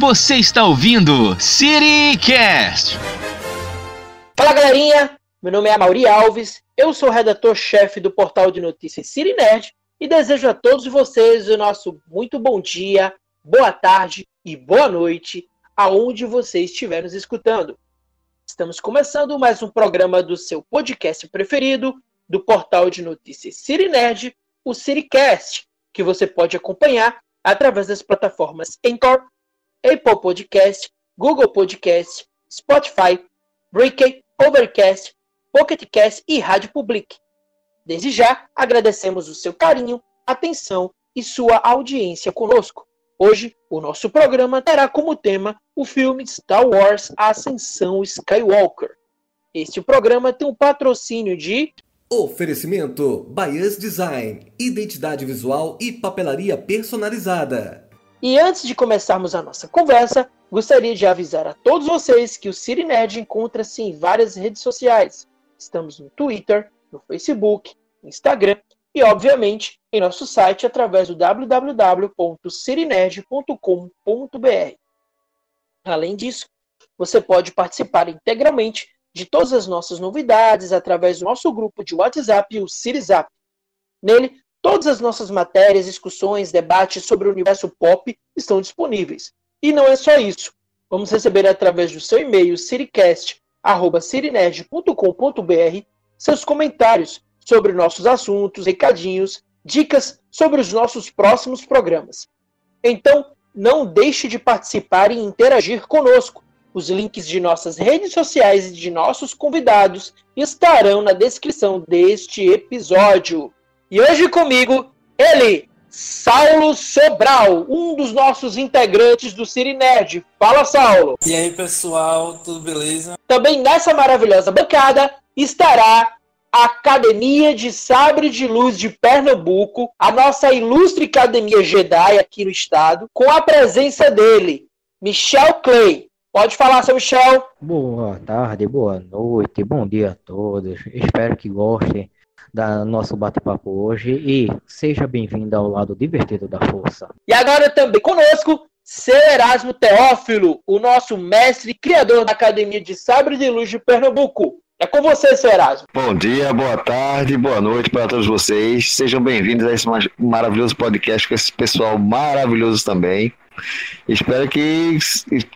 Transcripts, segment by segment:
Você está ouvindo CityCast. Fala galerinha, meu nome é Mauri Alves, eu sou redator-chefe do portal de notícias City Nerd e desejo a todos vocês o nosso muito bom dia, boa tarde e boa noite, aonde você estiver nos escutando. Estamos começando mais um programa do seu podcast preferido, do portal de notícias City Nerd, o CityCast, que você pode acompanhar através das plataformas Anchor, Apple Podcast, Google Podcast, Spotify, Breaker, Overcast, Pocket Cast e Rádio Public. Desde já, agradecemos o seu carinho, atenção e sua audiência conosco. Hoje, o nosso programa terá como tema o filme Star Wars Ascensão Skywalker. Este programa tem um patrocínio de Oferecimento Bias Design, identidade visual e papelaria personalizada. E antes de começarmos a nossa conversa, gostaria de avisar a todos vocês que o City Nerd encontra-se em várias redes sociais. Estamos no Twitter, no Facebook, Instagram e, obviamente, em nosso site através do www.cirinerd.com.br. Além disso, você pode participar integralmente de todas as nossas novidades através do nosso grupo de WhatsApp, o CityZap. Nele, todas as nossas matérias, discussões, debates sobre o universo pop estão disponíveis. E não é só isso. Vamos receber através do seu e-mail citycast.cirinerd.com.br seus comentários sobre nossos assuntos, recadinhos, dicas sobre os nossos próximos programas. Então, não deixe de participar e interagir conosco. Os links de nossas redes sociais e de nossos convidados estarão na descrição deste episódio. E hoje comigo, ele, Saulo Sobral, um dos nossos integrantes do City Nerd. Fala, Saulo! E aí, pessoal, tudo beleza? Também nessa maravilhosa bancada estará a Academia de Sabre de Luz de Pernambuco, a nossa ilustre Academia Jedi aqui no estado, com a presença dele, Michel Clay. Pode falar, seu Michel. Boa tarde, boa noite, bom dia a todos. Espero que gostem do nosso bate-papo hoje e seja bem-vindo ao lado divertido da força. E agora também conosco, seu Erasmo Teófilo, o nosso mestre criador da Academia de Sabre de Luz de Pernambuco. É com você, seu Erasmo. Bom dia, boa tarde, boa noite para todos vocês. Sejam bem-vindos a esse maravilhoso podcast com esse pessoal maravilhoso também. Espero que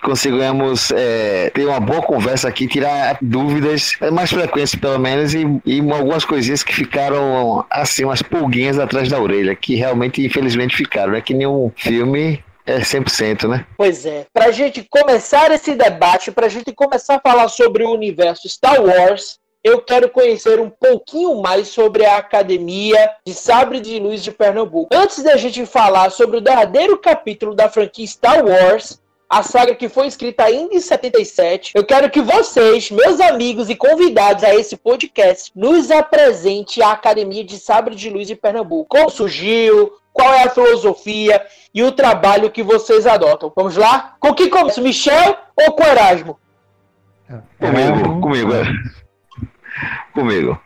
consigamos é, ter uma boa conversa aqui, tirar dúvidas é, mais frequentes, pelo menos, e, e algumas coisinhas que ficaram assim, umas pulguinhas atrás da orelha, que realmente, infelizmente, ficaram. É que nenhum filme é 100%, né? Pois é. Pra gente começar esse debate, pra gente começar a falar sobre o universo Star Wars, eu quero conhecer um pouquinho mais sobre a Academia de Sabre de Luz de Pernambuco. Antes da gente falar sobre o derradeiro capítulo da franquia Star Wars, a saga que foi escrita ainda em 77, eu quero que vocês, meus amigos e convidados a esse podcast, nos apresente a Academia de Sabre de Luz de Pernambuco. Como surgiu, qual é a filosofia e o trabalho que vocês adotam. Vamos lá? Com que começa, Michel ou com Erasmo? Comigo, comigo. Comigo.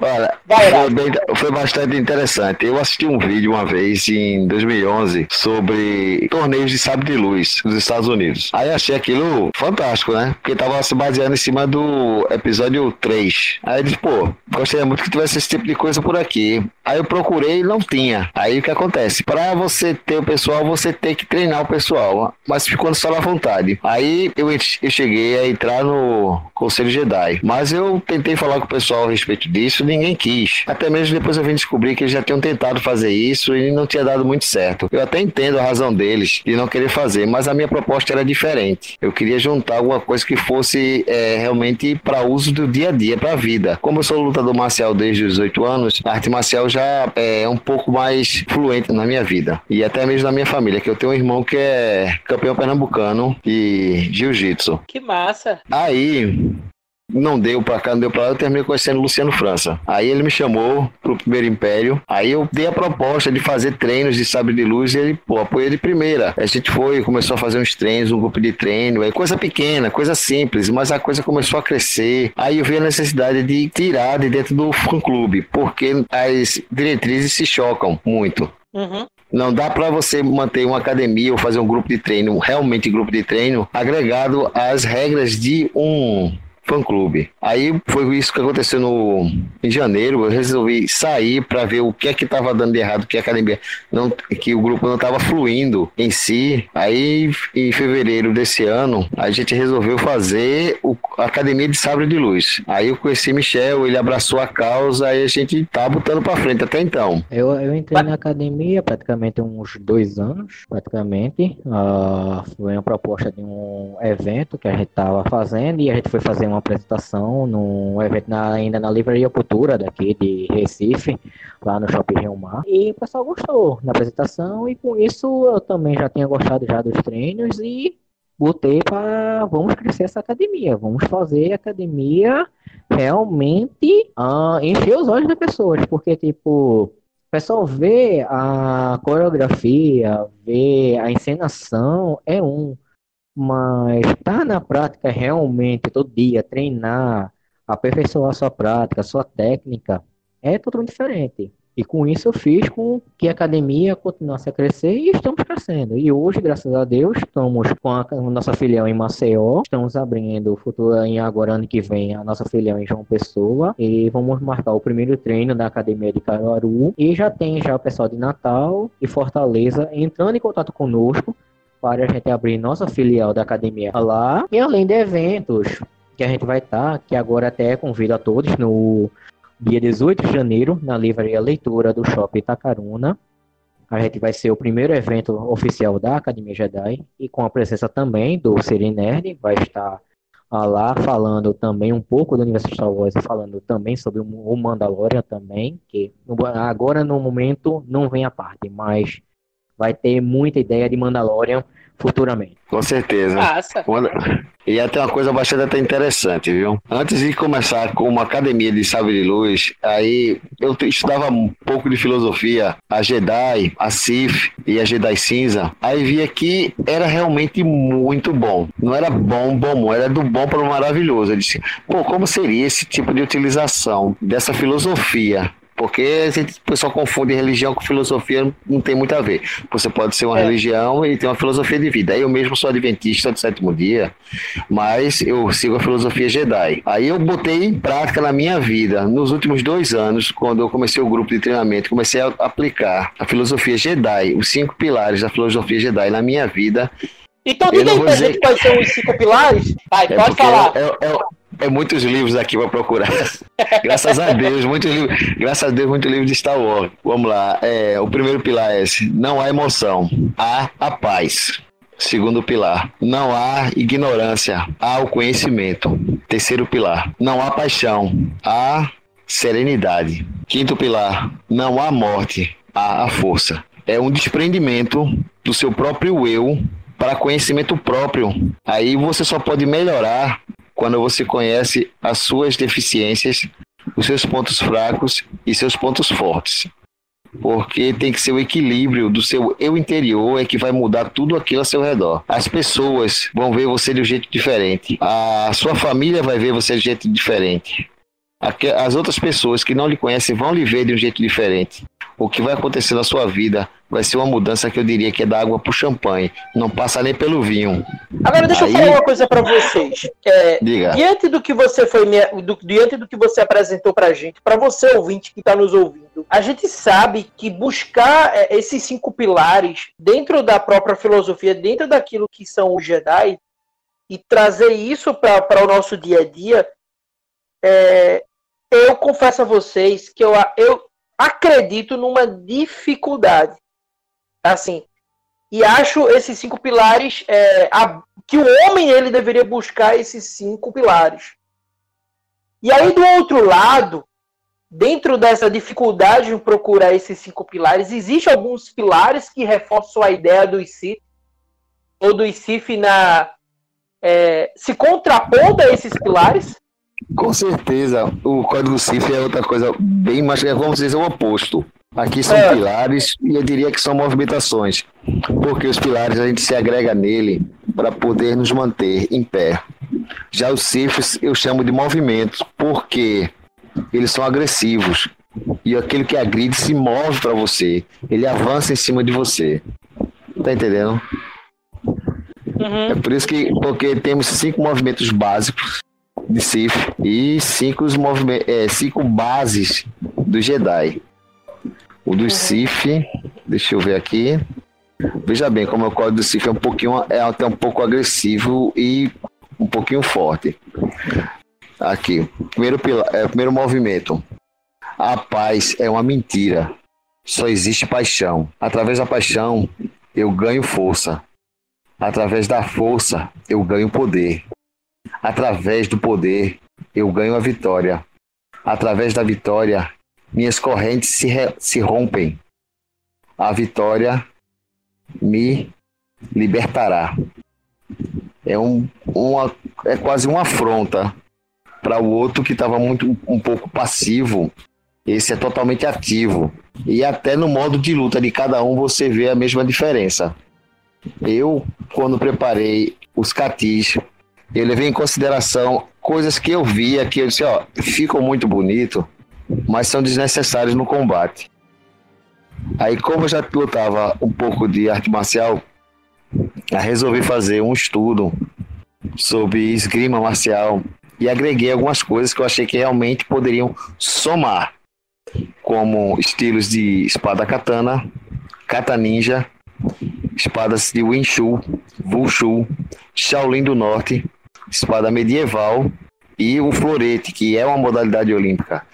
Olha, foi, bem, foi, bastante interessante. Eu assisti um vídeo uma vez em 2011 sobre torneios de sabre de luz nos Estados Unidos. Aí achei aquilo fantástico, né? Porque tava se baseando em cima do episódio 3. Aí disse, pô, gostaria muito que tivesse esse tipo de coisa por aqui. Aí eu procurei e não tinha. Aí o que acontece? Para você ter o pessoal, você tem que treinar o pessoal, mas ficando só na vontade. Aí eu, eu cheguei a entrar no Conselho Jedi, mas eu tentei falar com o pessoal a respeito disso ninguém quis. Até mesmo depois eu vim descobrir que eles já tinham tentado fazer isso e não tinha dado muito certo. Eu até entendo a razão deles de não querer fazer, mas a minha proposta era diferente. Eu queria juntar alguma coisa que fosse é, realmente para uso do dia a dia, para a vida. Como eu sou lutador marcial desde os 18 anos, a arte marcial já é um pouco mais fluente na minha vida e até mesmo na minha família, que eu tenho um irmão que é campeão pernambucano de jiu-jitsu. Que massa! Aí, não deu pra cá, não deu pra lá, eu terminei conhecendo Luciano França. Aí ele me chamou pro Primeiro Império, aí eu dei a proposta de fazer treinos de sabre de luz e ele, pô, apoiou de primeira. A gente foi, começou a fazer uns treinos, um grupo de treino, é coisa pequena, coisa simples, mas a coisa começou a crescer. Aí eu vi a necessidade de tirar de dentro do fã-clube, porque as diretrizes se chocam muito. Uhum. Não dá para você manter uma academia ou fazer um grupo de treino, realmente grupo de treino, agregado às regras de um fã-clube. Aí foi isso que aconteceu no, em janeiro. Eu resolvi sair para ver o que é que estava dando de errado, que a academia não, que o grupo não estava fluindo em si. Aí em fevereiro desse ano a gente resolveu fazer o, a academia de Sabre de Luz. Aí eu conheci Michel, ele abraçou a causa e a gente tá botando para frente até então. Eu, eu entrei na academia praticamente uns dois anos, praticamente. Uh, foi uma proposta de um evento que a gente estava fazendo e a gente foi fazer uma apresentação num evento na, ainda na Livraria Cultura daqui de Recife, lá no Shopping Rio Mar. E o pessoal gostou da apresentação e com isso eu também já tinha gostado já dos treinos e botei para vamos crescer essa academia, vamos fazer a academia realmente uh, encher os olhos das pessoas, porque tipo o pessoal vê a coreografia, vê a encenação, é um. Mas tá na prática realmente todo dia, treinar, aperfeiçoar sua prática, sua técnica, é totalmente diferente. E com isso eu fiz com que a academia continuasse a crescer e estamos crescendo. E hoje, graças a Deus, estamos com a nossa filial em Maceió, estamos abrindo futuro em agora ano que vem a nossa filial em João Pessoa e vamos marcar o primeiro treino da academia de Caruaru e já tem já o pessoal de Natal e Fortaleza entrando em contato conosco para a gente abrir nossa filial da academia lá. E além de eventos que a gente vai estar, tá, que agora até convido a todos no dia 18 de janeiro, na livraria Leitura do Shopping Itacaruna. A gente vai ser o primeiro evento oficial da Academia Jedi e com a presença também do Siri Nerd, vai estar lá falando também um pouco do universo Star Wars falando também sobre o Mandalorian também, que agora no momento não vem a parte, mas vai ter muita ideia de Mandalorian futuramente. Com certeza. Nossa. E até uma coisa bastante até interessante, viu? Antes de começar com uma academia de sabre de luz, aí eu estudava um pouco de filosofia, a Jedi, a Sith e a Jedi cinza. Aí via que era realmente muito bom. Não era bom, bom, era do bom para o maravilhoso. Eu disse, pô, como seria esse tipo de utilização dessa filosofia porque a gente, o pessoal confunde religião com filosofia, não tem muito a ver. Você pode ser uma é. religião e ter uma filosofia de vida. Eu mesmo sou adventista do sétimo dia, mas eu sigo a filosofia Jedi. Aí eu botei em prática na minha vida, nos últimos dois anos, quando eu comecei o grupo de treinamento, comecei a aplicar a filosofia Jedi, os cinco pilares da filosofia Jedi na minha vida. Então diga aí pra gente quais são os cinco pilares. Vai, é pode falar. É, é, é muitos livros aqui para procurar. graças a Deus, muitos livros. Graças a Deus, muitos livros de Star Wars. Vamos lá. É, o primeiro pilar é esse: não há emoção, há a paz. Segundo pilar, não há ignorância, há o conhecimento. Terceiro pilar, não há paixão, há serenidade. Quinto pilar, não há morte, há a força. É um desprendimento do seu próprio eu para conhecimento próprio. Aí você só pode melhorar quando você conhece as suas deficiências, os seus pontos fracos e seus pontos fortes. Porque tem que ser o equilíbrio do seu eu interior é que vai mudar tudo aquilo ao seu redor. As pessoas vão ver você de um jeito diferente. A sua família vai ver você de um jeito diferente. As outras pessoas que não lhe conhecem vão lhe ver de um jeito diferente. O que vai acontecer na sua vida vai ser uma mudança que eu diria que é da água para o champanhe. Não passa nem pelo vinho. Agora deixa Aí... eu falar uma coisa para vocês. É, Diga. Diante do que você foi do, diante do que você apresentou para gente, para você ouvinte que está nos ouvindo, a gente sabe que buscar é, esses cinco pilares dentro da própria filosofia, dentro daquilo que são os Jedi e trazer isso para o nosso dia a dia, é, eu confesso a vocês que eu, eu acredito numa dificuldade. Assim, e acho esses cinco pilares é, a, que o homem ele deveria buscar esses cinco pilares. E aí do outro lado, dentro dessa dificuldade em procurar esses cinco pilares, existem alguns pilares que reforçam a ideia do Sith ou do Sith na é, se contrapondo a esses pilares com certeza, o código CIF é outra coisa bem mais, é, vamos dizer, o oposto. Aqui são é. pilares e eu diria que são movimentações, porque os pilares a gente se agrega nele para poder nos manter em pé. Já os CIFs eu chamo de movimentos, porque eles são agressivos. e aquilo que agride se move para você. Ele avança em cima de você. Tá entendendo? Uhum. É por isso que porque temos cinco movimentos básicos de Sith e cinco, é, cinco bases do Jedi. O do uhum. Sith, deixa eu ver aqui. Veja bem como o código do Sith é um pouquinho é até um pouco agressivo e um pouquinho forte. Aqui, primeiro é, primeiro movimento. A paz é uma mentira. Só existe paixão. Através da paixão, eu ganho força. Através da força, eu ganho poder. Através do poder, eu ganho a vitória. Através da vitória, minhas correntes se, se rompem. A vitória me libertará. É, um, uma, é quase uma afronta para o outro que estava muito um pouco passivo. Esse é totalmente ativo. E até no modo de luta de cada um você vê a mesma diferença. Eu, quando preparei os catis, eu levei em consideração coisas que eu via que eu disse, ó, ficam muito bonito, mas são desnecessários no combate. Aí, como eu já lutava um pouco de arte marcial, resolvi fazer um estudo sobre esgrima marcial e agreguei algumas coisas que eu achei que realmente poderiam somar, como estilos de espada katana, kata ninja, espadas de Wushu, Wushu, Shaolin do Norte, espada medieval e o florete, que é uma modalidade olímpica.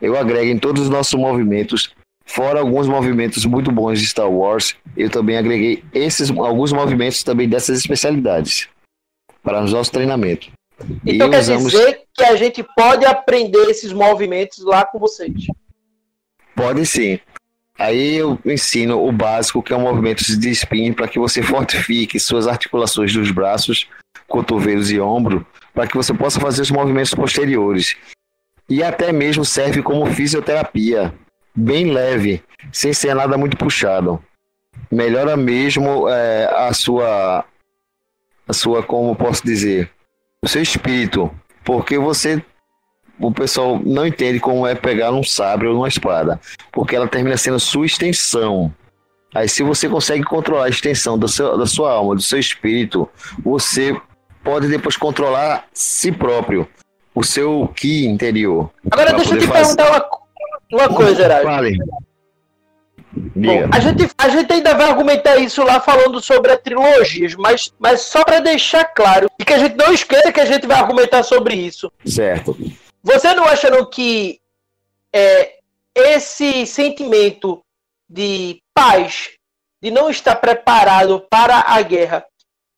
Eu agrego em todos os nossos movimentos, fora alguns movimentos muito bons de Star Wars, eu também agreguei esses alguns movimentos também dessas especialidades para o nosso treinamento. Então e quer usamos... dizer que a gente pode aprender esses movimentos lá com vocês? Pode sim. Aí eu ensino o básico, que é um movimento de spin, para que você fortifique suas articulações dos braços, cotovelos e ombro, para que você possa fazer os movimentos posteriores. E até mesmo serve como fisioterapia, bem leve, sem ser nada muito puxado. Melhora mesmo é, a sua, a sua, como posso dizer, o seu espírito, porque você o pessoal não entende como é pegar um sabre ou uma espada, porque ela termina sendo sua extensão. Aí, se você consegue controlar a extensão do seu, da sua alma, do seu espírito, você pode depois controlar si próprio, o seu ki interior. Agora, deixa eu te fazer... perguntar uma, uma coisa, Heraldo. Bom, a, gente, a gente ainda vai argumentar isso lá falando sobre a trilogia, mas, mas só para deixar claro, e que a gente não esqueça que a gente vai argumentar sobre isso. Certo. Você não acha não que é, esse sentimento de paz, de não estar preparado para a guerra,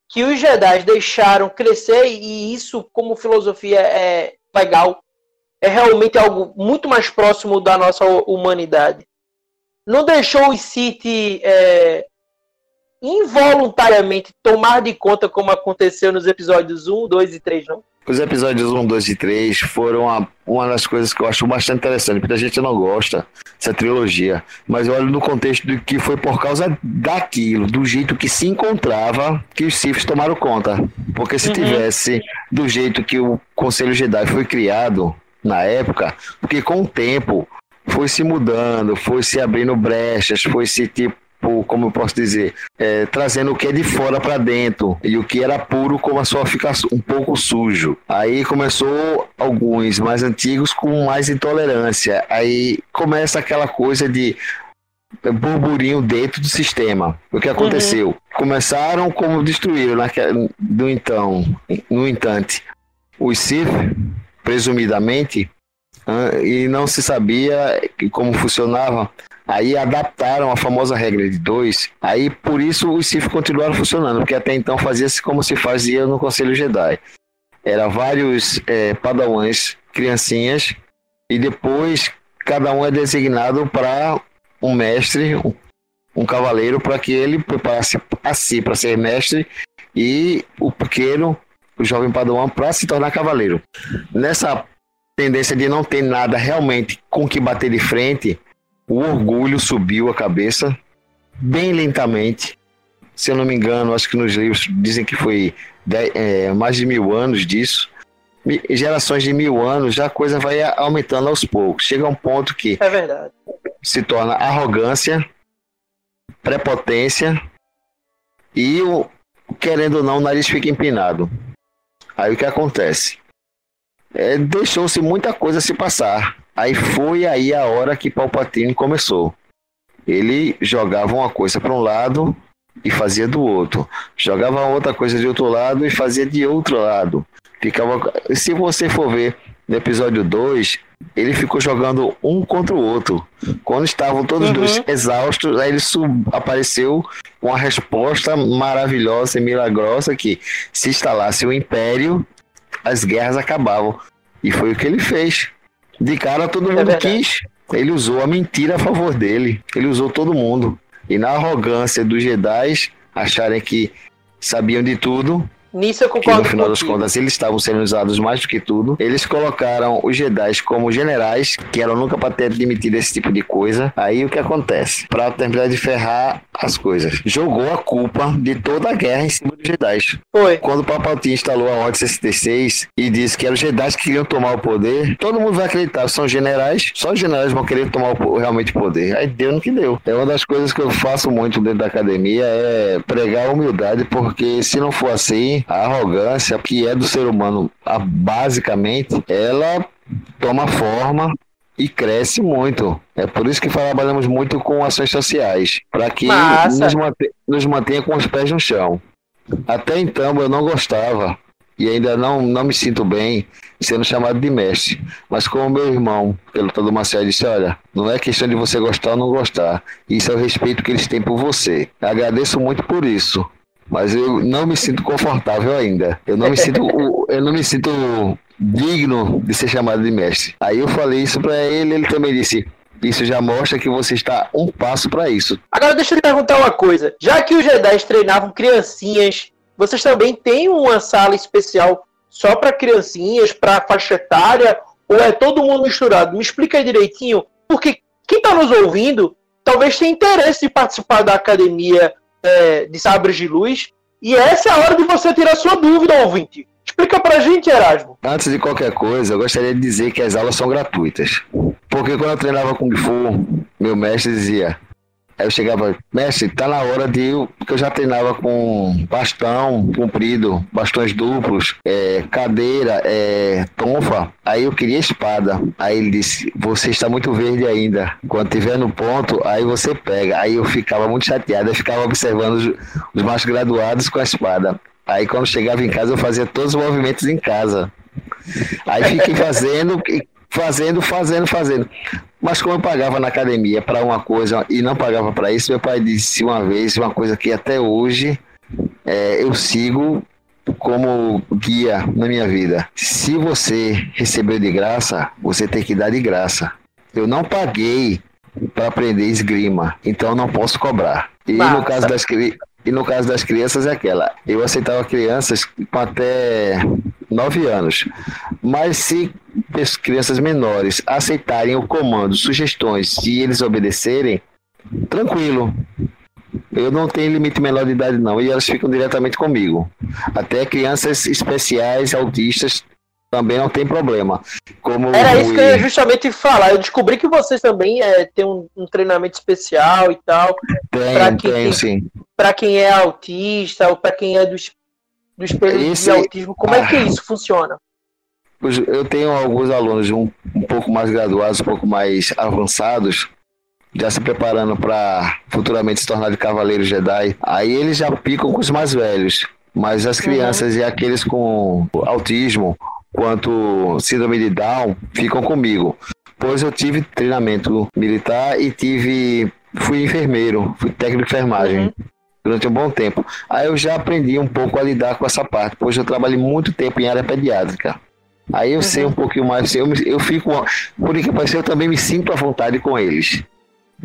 que os Jedi deixaram crescer e isso, como filosofia, é legal, é realmente algo muito mais próximo da nossa humanidade. Não deixou os Sith é, involuntariamente tomar de conta como aconteceu nos episódios 1, 2 e 3, não? Os episódios 1, 2 e 3 foram a, uma das coisas que eu acho bastante interessante. Muita gente não gosta dessa trilogia, mas eu olho no contexto de que foi por causa daquilo, do jeito que se encontrava, que os Siths tomaram conta. Porque se uhum. tivesse do jeito que o Conselho Jedi foi criado na época, porque com o tempo foi se mudando, foi se abrindo brechas, foi se tipo como eu posso dizer, é, trazendo o que é de fora para dentro e o que era puro começou a ficar um pouco sujo. Aí começou alguns mais antigos com mais intolerância. Aí começa aquela coisa de burburinho dentro do sistema. O que aconteceu? Uhum. Começaram como destruíram no então, no entanto, os Sith, presumidamente, e não se sabia como funcionava Aí adaptaram a famosa regra de dois. Aí por isso os Sith continuaram funcionando, porque até então fazia-se como se fazia no Conselho Jedi. Era vários é, padawans, criancinhas, e depois cada um é designado para um mestre, um, cavaleiro, para que ele preparasse a si para ser mestre e o pequeno, o jovem padawan, para se tornar cavaleiro. Nessa tendência de não ter nada realmente com que bater de frente, o orgulho subiu a cabeça bem lentamente. Se eu não me engano, acho que nos livros dizem que foi dez, é, mais de mil anos disso. gerações de mil anos, já a coisa vai aumentando aos poucos. Chega a um ponto que é verdade. se torna arrogância, prepotência e, querendo ou não, o nariz fica empinado. Aí o que acontece? É, Deixou-se muita coisa se passar. Aí foi aí a hora que Palpatine começou. Ele jogava uma coisa para um lado e fazia do outro. Jogava outra coisa de outro lado e fazia de outro lado. Ficava. Se você for ver no episódio 2, ele ficou jogando um contra o outro. Quando estavam todos uhum. dois exaustos, aí ele sub... apareceu com uma resposta maravilhosa e milagrosa que se instalasse o Império, as guerras acabavam. E foi o que ele fez. De cara todo é mundo é quis. Ele usou a mentira a favor dele. Ele usou todo mundo. E na arrogância dos Jedi acharem que sabiam de tudo, Nisso eu concordo. Que no final das contas eles estavam sendo usados mais do que tudo. Eles colocaram os Jedi como generais, que eram nunca para ter admitido esse tipo de coisa. Aí o que acontece? Para terminar de ferrar as coisas. Jogou a culpa de toda a guerra em cima dos Jedi. Foi. Quando o Palpatine instalou a Ordem 66 e disse que eram os Jedi que queriam tomar o poder, todo mundo vai acreditar. São generais, só os generais vão querer tomar o, realmente o poder. Aí deu no que deu. É uma das coisas que eu faço muito dentro da academia é pregar humildade, porque se não for assim, a arrogância que é do ser humano, a, basicamente, ela toma forma e cresce muito. É por isso que trabalhamos muito com ações sociais, para que nos mantenha, nos mantenha com os pés no chão. Até então eu não gostava e ainda não, não me sinto bem sendo chamado de mestre. Mas como meu irmão, pelo todo Marcelo, disse, olha, não é questão de você gostar ou não gostar. Isso é o respeito que eles têm por você. Agradeço muito por isso mas eu não me sinto confortável ainda. Eu não me sinto, eu não me sinto digno de ser chamado de mestre. Aí eu falei isso para ele, ele também disse: isso já mostra que você está um passo para isso. Agora deixa eu te perguntar uma coisa. Já que os Jedi treinavam criancinhas, vocês também têm uma sala especial só para criancinhas, para faixa etária, ou é todo mundo misturado? Me explica direitinho, porque quem está nos ouvindo talvez tenha interesse de participar da academia é, de sabres de luz. E essa é a hora de você tirar sua dúvida, ouvinte. Explica pra gente, Erasmo. Antes de qualquer coisa, eu gostaria de dizer que as aulas são gratuitas. Porque quando eu treinava Kung Fu, meu mestre dizia: Aí eu chegava, mestre, tá na hora de eu. Porque eu já treinava com bastão comprido, bastões duplos, é, cadeira, é, tonfa. Aí eu queria espada. Aí ele disse: Você está muito verde ainda. Quando tiver no ponto, aí você pega. Aí eu ficava muito chateado, eu ficava observando os, os mais graduados com a espada. Aí quando chegava em casa, eu fazia todos os movimentos em casa. Aí fiquei fazendo, fazendo, fazendo, fazendo. Mas como eu pagava na academia para uma coisa e não pagava para isso, meu pai disse uma vez uma coisa que até hoje é, eu sigo como guia na minha vida. Se você recebeu de graça, você tem que dar de graça. Eu não paguei para aprender esgrima, então não posso cobrar. E no caso das e no caso das crianças é aquela. Eu aceitava crianças com até 9 anos. Mas se crianças menores aceitarem o comando, sugestões e eles obedecerem, tranquilo. Eu não tenho limite menor de idade, não. E elas ficam diretamente comigo. Até crianças especiais, autistas, também não tem problema. Como Era isso que eu ia justamente falar. Eu descobri que vocês também é, têm um, um treinamento especial e tal. Tem, tem, tem sim. Para quem é autista ou para quem é do, do espelho Esse... de autismo, como é que ah. isso funciona? Eu tenho alguns alunos um, um pouco mais graduados, um pouco mais avançados, já se preparando para futuramente se tornar de cavaleiro Jedi. Aí eles já picam com os mais velhos. Mas as uhum. crianças uhum. e aqueles com autismo, quanto síndrome de Down, ficam comigo. Pois eu tive treinamento militar e tive. fui enfermeiro, fui técnico de enfermagem. Uhum. Durante um bom tempo. Aí eu já aprendi um pouco a lidar com essa parte, pois eu trabalhei muito tempo em área pediátrica. Aí eu uhum. sei um pouquinho mais, eu, eu fico, por que parecer, eu também me sinto à vontade com eles.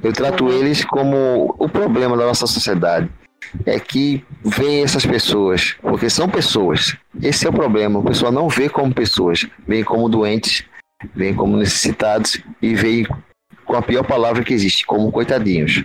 Eu trato uhum. eles como o problema da nossa sociedade. É que vem essas pessoas, porque são pessoas. Esse é o problema. O pessoal não vê como pessoas, vem como doentes, vem como necessitados e vem com a pior palavra que existe, como coitadinhos.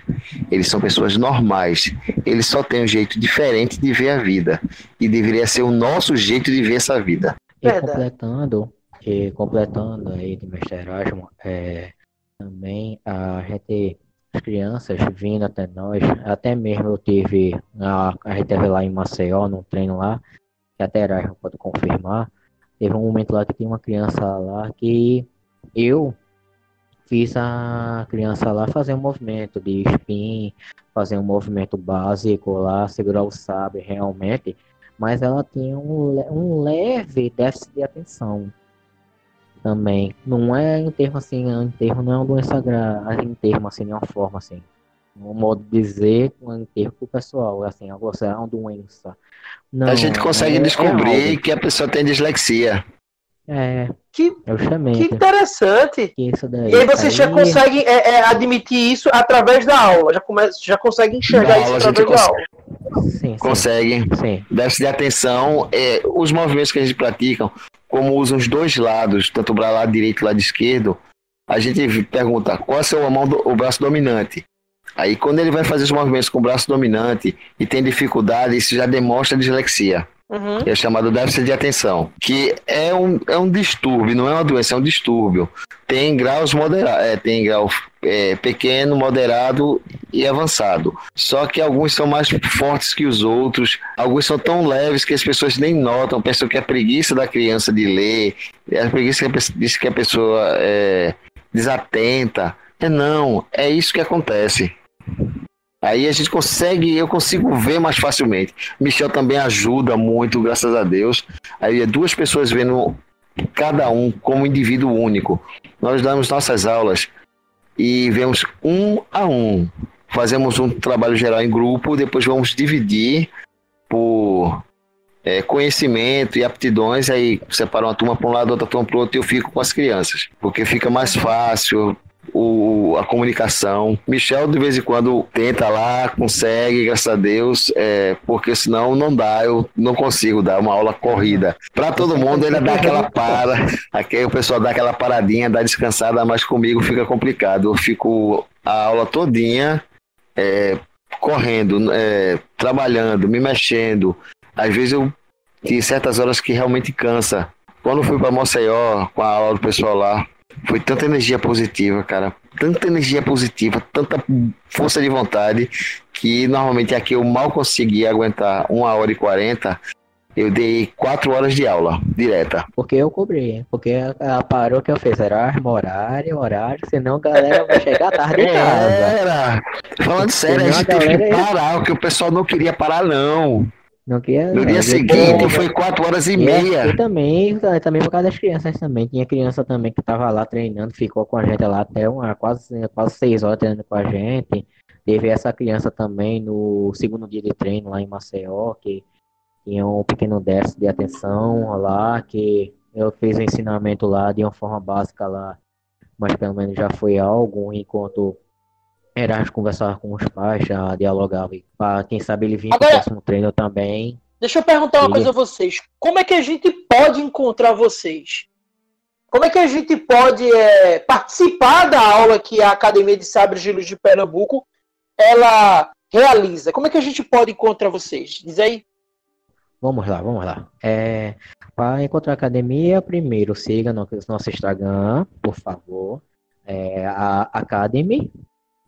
Eles são pessoas normais. Eles só têm um jeito diferente de ver a vida. E deveria ser o nosso jeito de ver essa vida. E completando, e completando aí de Mestre Erasmo, é, também a gente, crianças vindo até nós, até mesmo eu tive, a, gente teve lá em Maceió, num treino lá, que até Erasmo pode confirmar, teve um momento lá que tinha uma criança lá que eu fiz a criança lá fazer um movimento de spin, fazer um movimento básico lá, segurar o sabre realmente, mas ela tinha um, um leve déficit de atenção também. Não é em termo assim, em termo não é uma doença grave, em termo assim, de uma forma assim. Um modo de dizer, um termo pro pessoal, assim, algo assim, é uma doença. Não, a gente consegue é, descobrir é que a pessoa tem dislexia. É. Que, que interessante. Isso daí, e aí você aí... já consegue é, é, admitir isso através da aula. Já, come, já consegue enxergar isso através da aula. Sim, consegue. Sim. Déficit de atenção, é, os movimentos que a gente pratica, como usam os dois lados, tanto o lado direito e o lado esquerdo, a gente pergunta qual é seu mão do, o braço dominante. Aí quando ele vai fazer os movimentos com o braço dominante e tem dificuldade, isso já demonstra dislexia. Uhum. Que é chamado déficit de atenção, que é um, é um distúrbio, não é uma doença, é um distúrbio. Tem graus moderados, é, tem grau é, pequeno, moderado e avançado. Só que alguns são mais fortes que os outros, alguns são tão leves que as pessoas nem notam, pensam que é preguiça da criança de ler, é a preguiça que a, diz que a pessoa é desatenta. É não, é isso que acontece. Aí a gente consegue, eu consigo ver mais facilmente. Michel também ajuda muito, graças a Deus. Aí é duas pessoas vendo cada um como indivíduo único. Nós damos nossas aulas e vemos um a um. Fazemos um trabalho geral em grupo, depois vamos dividir por é, conhecimento e aptidões, aí separa uma turma para um lado, outra turma para o outro, e eu fico com as crianças, porque fica mais fácil, o, a comunicação. Michel, de vez em quando, tenta lá, consegue, graças a Deus, é, porque senão não dá, eu não consigo dar uma aula corrida. Para todo mundo, ele dá aquela para, aqui o pessoal dá aquela paradinha, dá descansada, mas comigo fica complicado. Eu fico a aula todinha é, correndo, é, trabalhando, me mexendo. Às vezes eu tinha certas horas que realmente cansa. Quando fui para Maceió com a aula do pessoal lá, foi tanta energia positiva, cara. Tanta energia positiva, tanta força de vontade, que normalmente aqui eu mal consegui aguentar uma hora e quarenta. Eu dei quatro horas de aula, direta. Porque eu cobri, porque ela parou que eu fiz, era horário, horário, senão a galera vai chegar tarde em casa. Era! Falando sério, a gente teve que parar, porque o pessoal não queria parar, não. Não queria, no dia seguinte foi quatro horas e, e meia. E também, também por causa das crianças também. Tinha criança também que estava lá treinando, ficou com a gente lá até uma, quase, quase seis horas treinando com a gente. Teve essa criança também no segundo dia de treino lá em Maceió, que tinha um pequeno déficit de atenção lá, que eu fiz o ensinamento lá de uma forma básica lá, mas pelo menos já foi algo, enquanto Erasmo conversava com os pais, já dialogava. Para quem sabe ele vinha Agora, pro próximo treino também. Deixa eu perguntar uma ele... coisa a vocês. Como é que a gente pode encontrar vocês? Como é que a gente pode é, participar da aula que a Academia de Sabres de Luz de Pernambuco ela realiza? Como é que a gente pode encontrar vocês? Diz aí. Vamos lá, vamos lá. É, para encontrar a academia, primeiro siga no nosso Instagram, por favor. É a Academy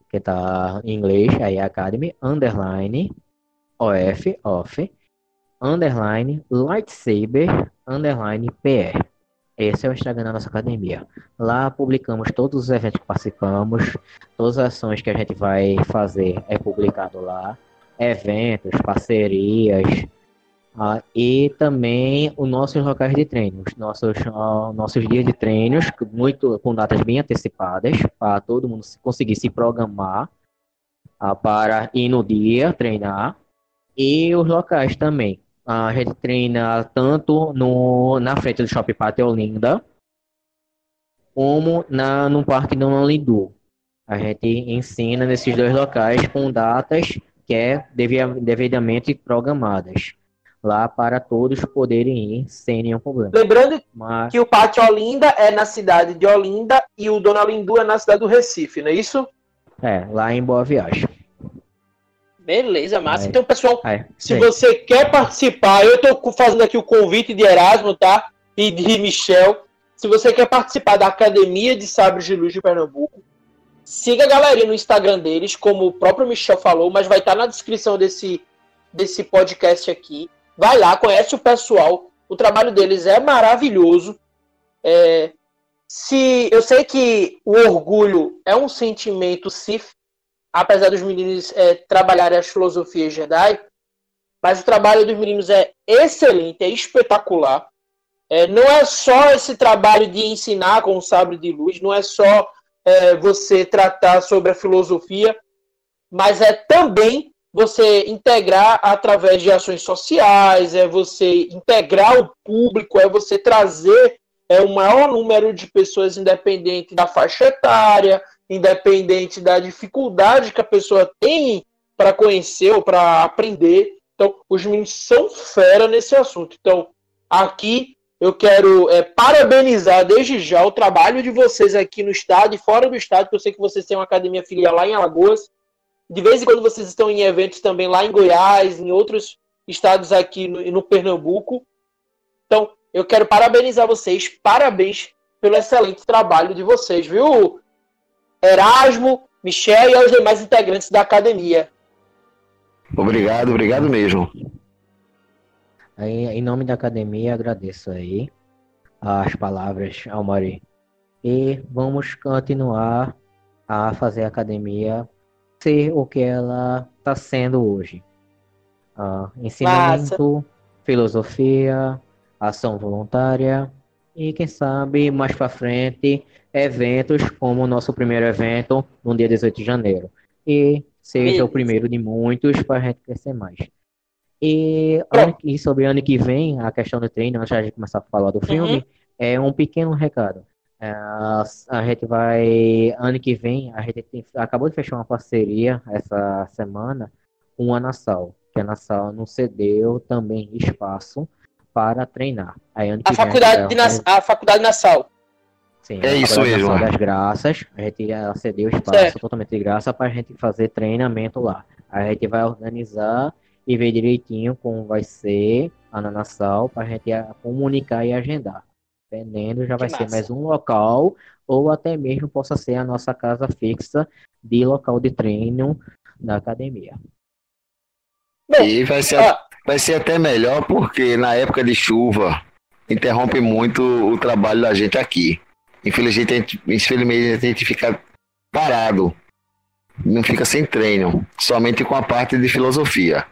que tá em inglês, aí Academy, underline, OF, off, underline, lightsaber, underline, PR. Esse é o Instagram da nossa academia. Lá publicamos todos os eventos que participamos, todas as ações que a gente vai fazer é publicado lá. Eventos, parcerias, ah, e também os nossos locais de treinos, nossos, uh, nossos dias de treinos, muito com datas bem antecipadas, para todo mundo conseguir se programar uh, para ir no dia treinar. E os locais também. a gente treina tanto no, na frente do Shopping Pátio Olinda, como na, no Parque Dona Lindu. A gente ensina nesses dois locais com datas que é devidamente programadas lá para todos poderem ir sem nenhum problema. Lembrando Mas... que o Pátio Olinda é na cidade de Olinda e o Dona Lindu é na cidade do Recife, não é isso? É, lá em Boa Viagem. Beleza, massa. Então, pessoal, é, se você quer participar, eu estou fazendo aqui o convite de Erasmo, tá? pedir Michel. Se você quer participar da Academia de Sabres de Luz de Pernambuco, siga a galerinha no Instagram deles, como o próprio Michel falou, mas vai estar na descrição desse, desse podcast aqui. Vai lá, conhece o pessoal. O trabalho deles é maravilhoso. É, se eu sei que o orgulho é um sentimento Sith, apesar dos meninos é, trabalharem as filosofias Jedi, mas o trabalho dos meninos é excelente, é espetacular. É, não é só esse trabalho de ensinar com o sabre de luz, não é só é, você tratar sobre a filosofia, mas é também você integrar através de ações sociais, é você integrar o público, é você trazer é, o maior número de pessoas independente da faixa etária, independente da dificuldade que a pessoa tem para conhecer ou para aprender. Então, os meninos são fera nesse assunto. Então, aqui eu quero é, parabenizar desde já o trabalho de vocês aqui no estado e fora do estado, eu sei que vocês têm uma academia filial lá em Alagoas. De vez em quando vocês estão em eventos também lá em Goiás, em outros estados aqui no, no Pernambuco. Então, eu quero parabenizar vocês. Parabéns pelo excelente trabalho de vocês, viu? Erasmo, Michel e aos demais integrantes da academia. Obrigado, obrigado mesmo. Aí, em nome da academia, agradeço aí as palavras ao Mari. E vamos continuar a fazer a academia ser o que ela está sendo hoje. Uh, ensinamento, Massa. filosofia, ação voluntária e quem sabe mais para frente eventos como o nosso primeiro evento no dia 18 de janeiro e seja Isso. o primeiro de muitos para a gente crescer mais. E, e sobre ano que vem, a questão do treino, antes de começar a falar do filme, uhum. é um pequeno recado. É, a gente vai, ano que vem, a gente tem, acabou de fechar uma parceria essa semana com a Nassau, que a Nassau nos cedeu também espaço para treinar. Aí, a, faculdade vem, de a faculdade Nassau. Sim, é isso mesmo. Das graças, a gente cedeu espaço certo. totalmente de graça para a gente fazer treinamento lá. Aí a gente vai organizar e ver direitinho como vai ser a Nassau para a gente comunicar e agendar. Dependendo, já que vai massa. ser mais um local, ou até mesmo possa ser a nossa casa fixa de local de treino da academia. e vai ser, vai ser até melhor porque na época de chuva interrompe muito o trabalho da gente aqui. Infelizmente a gente, infelizmente, a gente fica parado, não fica sem treino, somente com a parte de filosofia.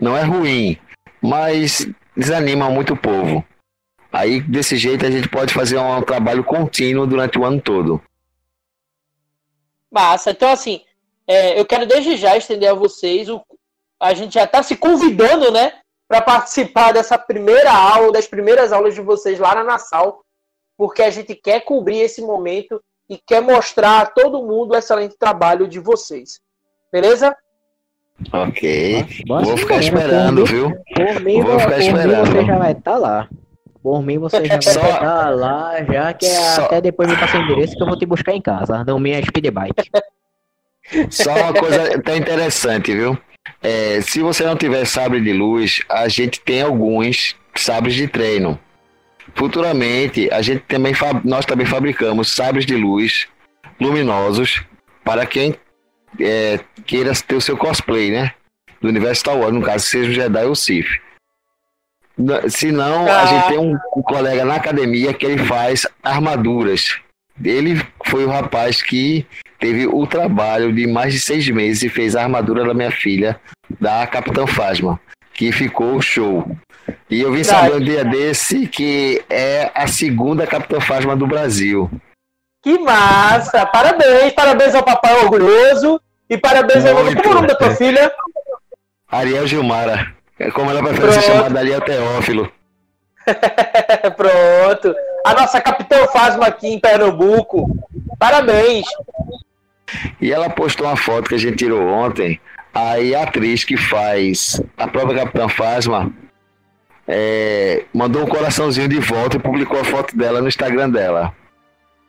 Não é ruim, mas desanima muito o povo. Aí, desse jeito, a gente pode fazer um trabalho contínuo durante o ano todo. Massa. Então, assim, é, eu quero desde já estender a vocês. O, a gente já está se convidando, né? Para participar dessa primeira aula, das primeiras aulas de vocês lá na Nassau, porque a gente quer cobrir esse momento e quer mostrar a todo mundo o excelente trabalho de vocês. Beleza? Ok. Vou ficar esperando, viu? Vou ficar esperando. Você já vai estar tá lá. Por mim, você já vai estar lá, já que é Só... até depois me passa o endereço que eu vou te buscar em casa, não minha speed bike. Só uma coisa até interessante, viu? É, se você não tiver sabre de luz, a gente tem alguns sabres de treino. Futuramente, a gente também nós também fabricamos sabres de luz luminosos para quem é, queira ter o seu cosplay, né? Do universo Star Wars, no caso, seja o Jedi ou o Sith. Se não, ah. a gente tem um, um, colega na academia que ele faz armaduras. Ele foi o rapaz que teve o trabalho de mais de seis meses e fez a armadura da minha filha, da Capitã Fasma, que ficou show. E eu vim saber um dia desse que é a segunda Capitã Fasma do Brasil. Que massa! Parabéns, parabéns ao papai orgulhoso e parabéns ao. Como é o nome da tua filha? Ariel Gilmara. É como ela prefere Pronto. ser chamada ali é Teófilo. Pronto. A nossa capitã Fasma aqui em Pernambuco. Parabéns. E ela postou uma foto que a gente tirou ontem. Aí a atriz que faz a própria Capitã Fasma é, mandou um coraçãozinho de volta e publicou a foto dela no Instagram dela.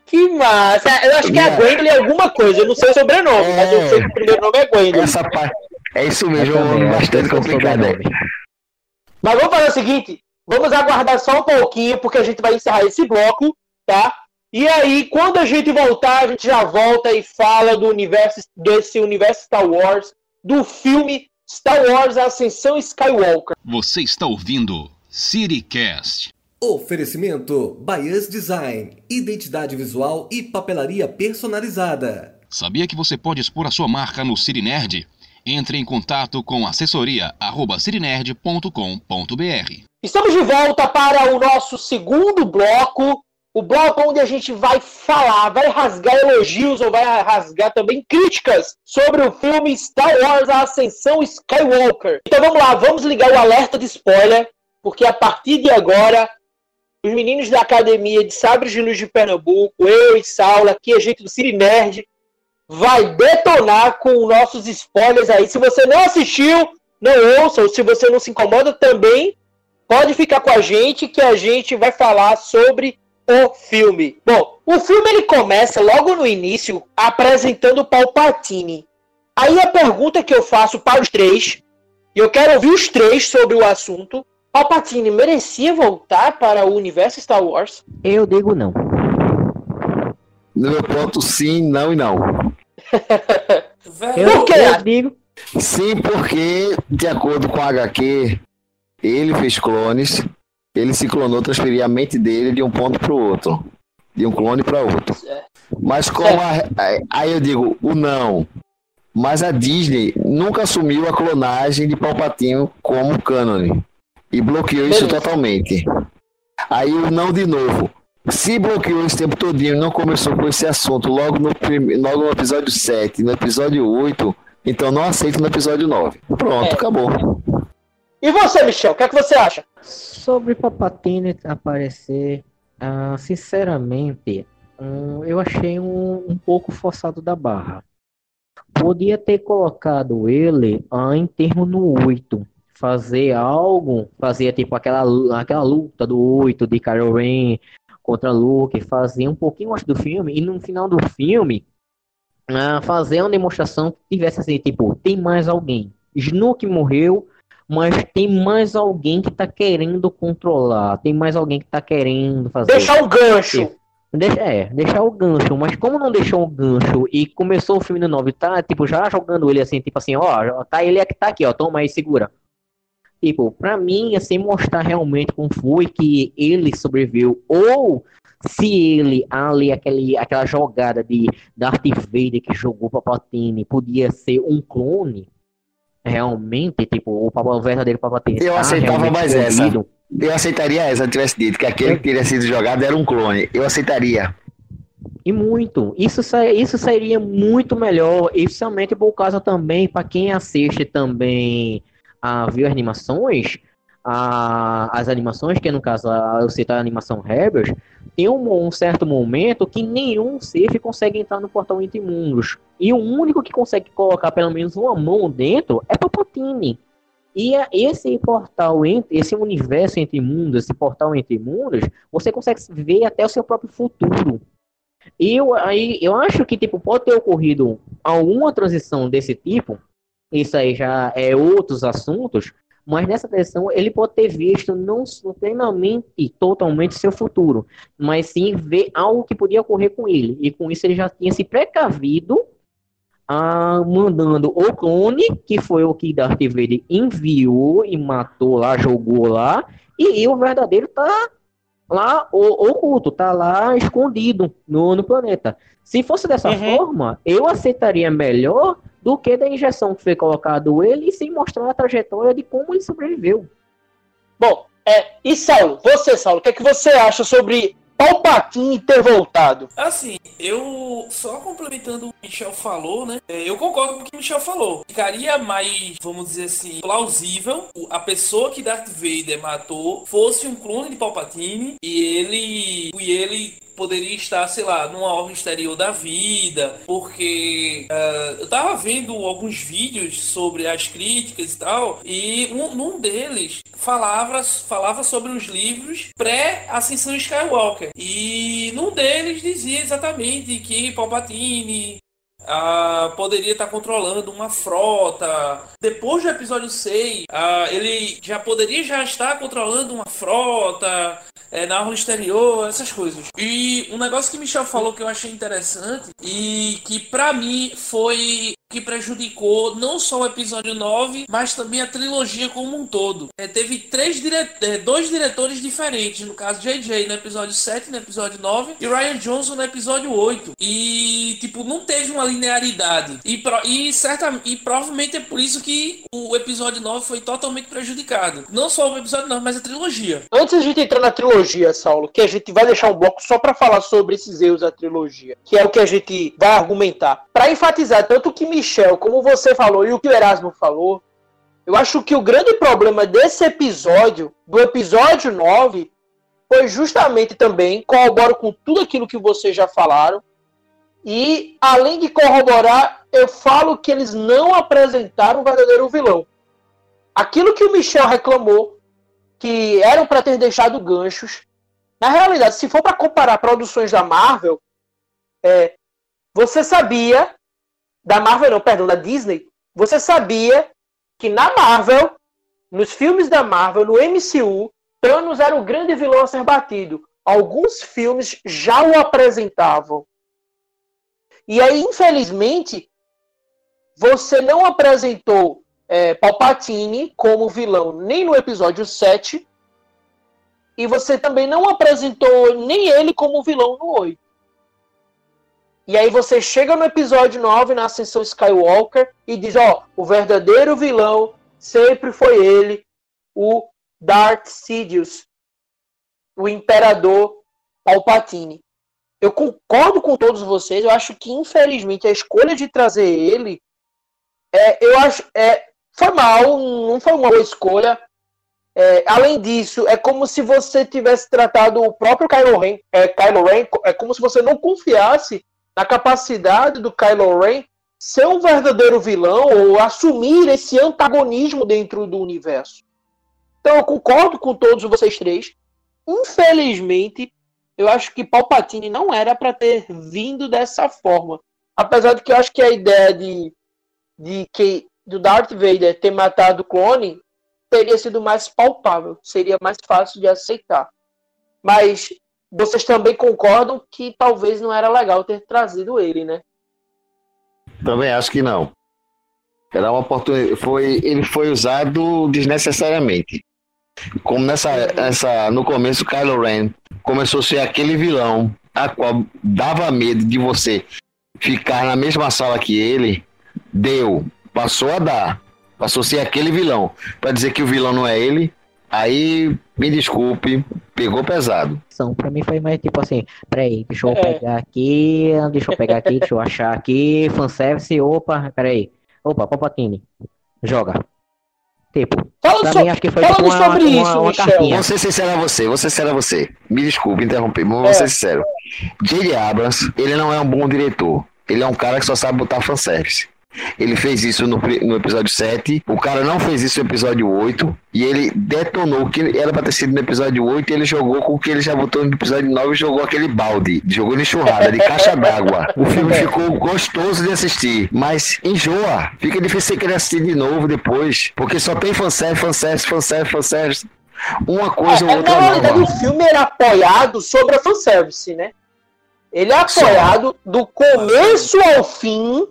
Que massa! Eu acho que é a Gwendolyn alguma coisa, eu não sei o sobrenome, é, mas eu sei que o primeiro nome é Gwendolyn. Essa parte. É isso mesmo, é bastante complicado. Mas vamos fazer o seguinte: Vamos aguardar só um pouquinho, porque a gente vai encerrar esse bloco, tá? E aí, quando a gente voltar, a gente já volta e fala do universo, desse universo Star Wars, do filme Star Wars Ascensão Skywalker. Você está ouvindo CityCast. Oferecimento Baias Design, identidade visual e papelaria personalizada. Sabia que você pode expor a sua marca no City Nerd? Entre em contato com assessoria@cirinerd.com.br. Estamos de volta para o nosso segundo bloco, o bloco onde a gente vai falar, vai rasgar elogios ou vai rasgar também críticas sobre o filme Star Wars: A Ascensão Skywalker. Então vamos lá, vamos ligar o alerta de spoiler, porque a partir de agora os meninos da Academia de Sabres de Luz de Pernambuco, eu e Saula, aqui a gente do Cine Nerd, vai detonar com nossos spoilers aí. Se você não assistiu, não ouça, ou se você não se incomoda também, pode ficar com a gente que a gente vai falar sobre o filme. Bom, o filme ele começa logo no início apresentando o Palpatine. Aí a pergunta que eu faço para os três, e eu quero ouvir os três sobre o assunto, Palpatine merecia voltar para o universo Star Wars? Eu digo não. No meu ponto, sim, não e não. Por quê? eu digo. Sim, porque, de acordo com a HQ, ele fez clones, ele se clonou, transferia a mente dele de um ponto para o outro. De um clone para outro. Mas como a, aí eu digo, o não. Mas a Disney nunca assumiu a clonagem de Palpatine como cânone. E bloqueou isso Beleza. totalmente. Aí o não de novo. Se bloqueou esse tempo todinho e não começou com esse assunto logo no, logo no episódio 7, no episódio 8, então não aceito no episódio 9. Pronto, É. acabou. E você, Michel, o que, é que você acha? Sobre Palpatine aparecer, ah, sinceramente, hum, eu achei um, um pouco forçado da barra. Podia ter colocado ele ah, em termo no 8. Fazer algo, fazer tipo aquela, aquela luta do 8 de Kylo Ren contra Luke, fazer um pouquinho antes do filme, e no final do filme, ah, fazer uma demonstração que tivesse assim, tipo, tem mais alguém. Snoke morreu, mas tem mais alguém que tá querendo controlar, tem mais alguém que tá querendo fazer. Deixar um gancho. Deixa, é, deixar o gancho, mas como não deixou o gancho e começou o filme no 9, tá, tipo, já jogando ele assim, tipo assim, ó, tá ele é que tá aqui, ó, toma aí, segura. Tipo, pra mim, assim, mostrar realmente como foi que ele sobreviveu, ou se ele, ali, aquele, aquela jogada de Darth Vader que jogou Palpatine, podia ser um clone, realmente, tipo, o, o verdadeiro Palpatine Eu tá aceitava mais essa. escondido. Eu aceitaria essa se eu tivesse dito que aquele que teria sido jogado era um clone. Eu aceitaria. E muito. Isso, isso seria muito melhor, especialmente por causa também, para quem assiste também viu animações, as animações, que no caso a- eu a animação Rebels, tem um, um certo momento que nenhum Sith consegue entrar no portal entre mundos. E o único que consegue colocar pelo menos uma mão dentro é Palpatine. E é- esse portal, entre, esse universo entre mundos, esse portal entre mundos, você consegue ver até o seu próprio futuro. E eu, aí, eu acho que tipo, pode ter ocorrido alguma transição desse tipo, isso aí já é outros assuntos, mas nessa transição ele pode ter visto não plenamente e totalmente seu futuro, mas sim ver algo que podia ocorrer com ele. E com isso ele já tinha se precavido ah, mandando o clone, que foi o que Darth Vader enviou e matou lá, jogou lá, e, e o verdadeiro tá lá o- oculto, tá lá escondido no, no planeta. Se fosse dessa Uhum. forma, eu aceitaria melhor do que da injeção que foi colocado ele sem mostrar a trajetória de como ele sobreviveu. Bom, é, e Saulo, você, Saulo, o que, é que você acha sobre Palpatine ter voltado? Assim, eu só complementando o que o Michel falou, né? é, Eu concordo com o que o Michel falou. Ficaria mais, vamos dizer assim, plausível a pessoa que Darth Vader matou fosse um clone de Palpatine e ele e ele poderia estar, sei lá, numa orbe exterior da vida, porque ah, eu tava vendo alguns vídeos sobre as críticas e tal, e um, num deles falava, falava sobre os livros pré-ascensão Skywalker. E num deles dizia exatamente que Palpatine uh, poderia estar controlando uma frota. Depois do episódio 6, uh, ele já poderia já estar controlando uma frota é, na orla exterior, essas coisas. E um negócio que Michel falou que eu achei interessante e que para mim foi que prejudicou não só o episódio 9, mas também a trilogia como um todo. É, teve três dire... É, dois diretores diferentes, no caso JJ no episódio 7, no episódio 9, e Ryan Johnson no episódio 8. E, tipo, não teve uma linearidade. E, pro... e, certa... e provavelmente é por isso que o episódio 9 foi totalmente prejudicado. Não só o episódio 9, mas a trilogia. Antes a gente entrar na trilogia, Saulo, que a gente vai deixar um bloco só para falar sobre esses erros da trilogia, que é o que a gente vai argumentar. Para enfatizar tanto que Michel, como você falou e o que o Erasmo falou, eu acho que o grande problema desse episódio, do episódio 9, foi justamente também, corroboro com tudo aquilo que vocês já falaram, e além de corroborar, eu falo que eles não apresentaram o verdadeiro vilão. Aquilo que o Michel reclamou, que eram para ter deixado ganchos, na realidade, se for para comparar produções da Marvel, é, você sabia da Marvel, não, perdão, da Disney, você sabia que na Marvel, nos filmes da Marvel, no MCU, Thanos era o grande vilão a ser batido. Alguns filmes já o apresentavam. E aí, infelizmente, você não apresentou é, Palpatine como vilão nem no episódio 7, e você também não apresentou nem ele como vilão no 8. E aí você chega no episódio 9, na Ascensão Skywalker, e diz, ó, o verdadeiro vilão sempre foi ele, o Darth Sidious, o Imperador Palpatine. Eu concordo com todos vocês, eu acho que infelizmente a escolha de trazer ele, é, eu acho, é, foi mal, não foi uma boa escolha. É, além disso, é como se você tivesse tratado o próprio Kylo Ren, é, Kylo Ren, é como se você não confiasse na capacidade do Kylo Ren ser um verdadeiro vilão ou assumir esse antagonismo dentro do universo. Então eu concordo com todos vocês três. Infelizmente, eu acho que Palpatine não era para ter vindo dessa forma. Apesar de que eu acho que a ideia de, de que do Darth Vader ter matado o clone teria sido mais palpável, seria mais fácil de aceitar. Mas vocês também concordam que talvez não era legal ter trazido ele, né? Também acho que não. Era uma oportunidade. Foi, ele foi usado desnecessariamente. Como nessa, essa, no começo, Kylo Ren começou a ser aquele vilão a qual dava medo de você ficar na mesma sala que ele. Deu, passou a dar, passou a ser aquele vilão. Para dizer que o vilão não é ele, Aí, me desculpe, pegou pesado. São, pra mim foi mais tipo assim, peraí, deixa eu é. pegar aqui, deixa eu pegar aqui, deixa eu achar aqui, fanservice, opa, peraí. Opa, Palpatine, joga. Tipo, Fala so, mim, acho que foi tipo uma, sobre uma, isso, uma, Vou ser sincero a você, vou ser sincero a você. Me desculpe interromper, mas vou é. ser sincero. J.J. Abrams, ele não é um bom diretor. Ele é um cara que só sabe botar fanservice. Ele fez isso no, no episódio 7. O cara não fez isso no episódio 8. E ele detonou o que era pra ter sido no episódio 8. E ele jogou com o que ele já botou no episódio 9 e jogou aquele balde. Jogou de enxurrada, de caixa d'água. O filme ficou gostoso de assistir. Mas enjoa. Fica difícil você querer assistir de novo depois. Porque só tem fanservice, fanservice, fanservice, fanservice. Uma coisa é, ou outra. Na realidade, o filme era apoiado sobre a fanservice, né? Ele é apoiado do começo ao fim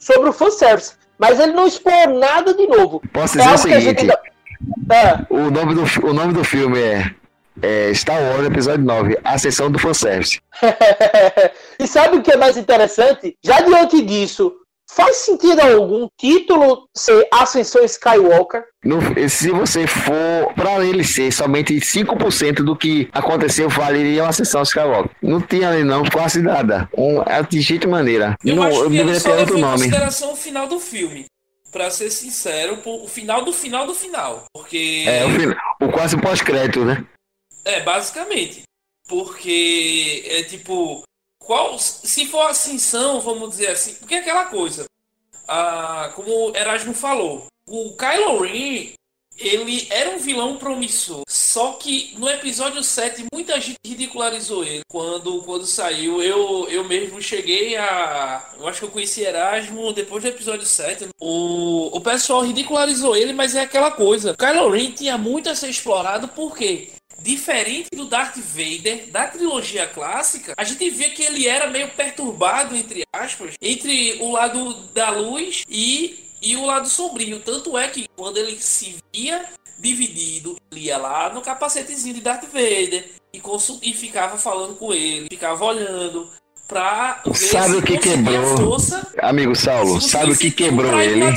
sobre o fanservice. Mas ele não explorou nada de novo. Posso dizer é o seguinte: é. o, nome do, o nome do filme é, é Star Wars Episódio 9, A Sessão do Fanservice. e sabe o que é mais interessante? Já diante disso, Faz sentido algum título ser Ascensão Skywalker? No, se você for para ele ser somente 5% do que aconteceu, valeria uma Ascensão Skywalker. Não tinha ali não, quase nada. Um, de jeito maneira. Eu não, acho que eu ele só levou em consideração o final do filme. Pra ser sincero, o final do final do final. Porque. É, o, final, o quase pós-crédito, né? É, basicamente. Porque é tipo qual, se for ascensão, vamos dizer assim, porque é aquela coisa, ah, como Erasmo falou, o Kylo Ren, ele era um vilão promissor. Só que no episódio 7 muita gente ridicularizou ele. Quando, quando saiu, eu, eu mesmo cheguei a. Eu acho que eu conheci Erasmo depois do episódio 7. O, o pessoal ridicularizou ele, mas é aquela coisa. O Kylo Ren tinha muito a ser explorado porque diferente do Darth Vader da trilogia clássica, a gente vê que ele era meio perturbado, entre aspas, entre o lado da luz e, e o lado sombrio. Tanto é que quando ele se via dividido, ele ia lá no capacetezinho de Darth Vader e, e ficava falando com ele, ficava olhando pra sabe o que quebrou. força, amigo Saulo sabe o que quebrou ele.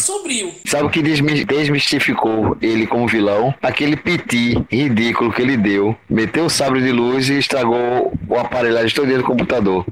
sabe o que desmistificou ele como vilão? Aquele piti ridículo que ele deu meteu o sabre de luz e estragou o aparelhagem todo do computador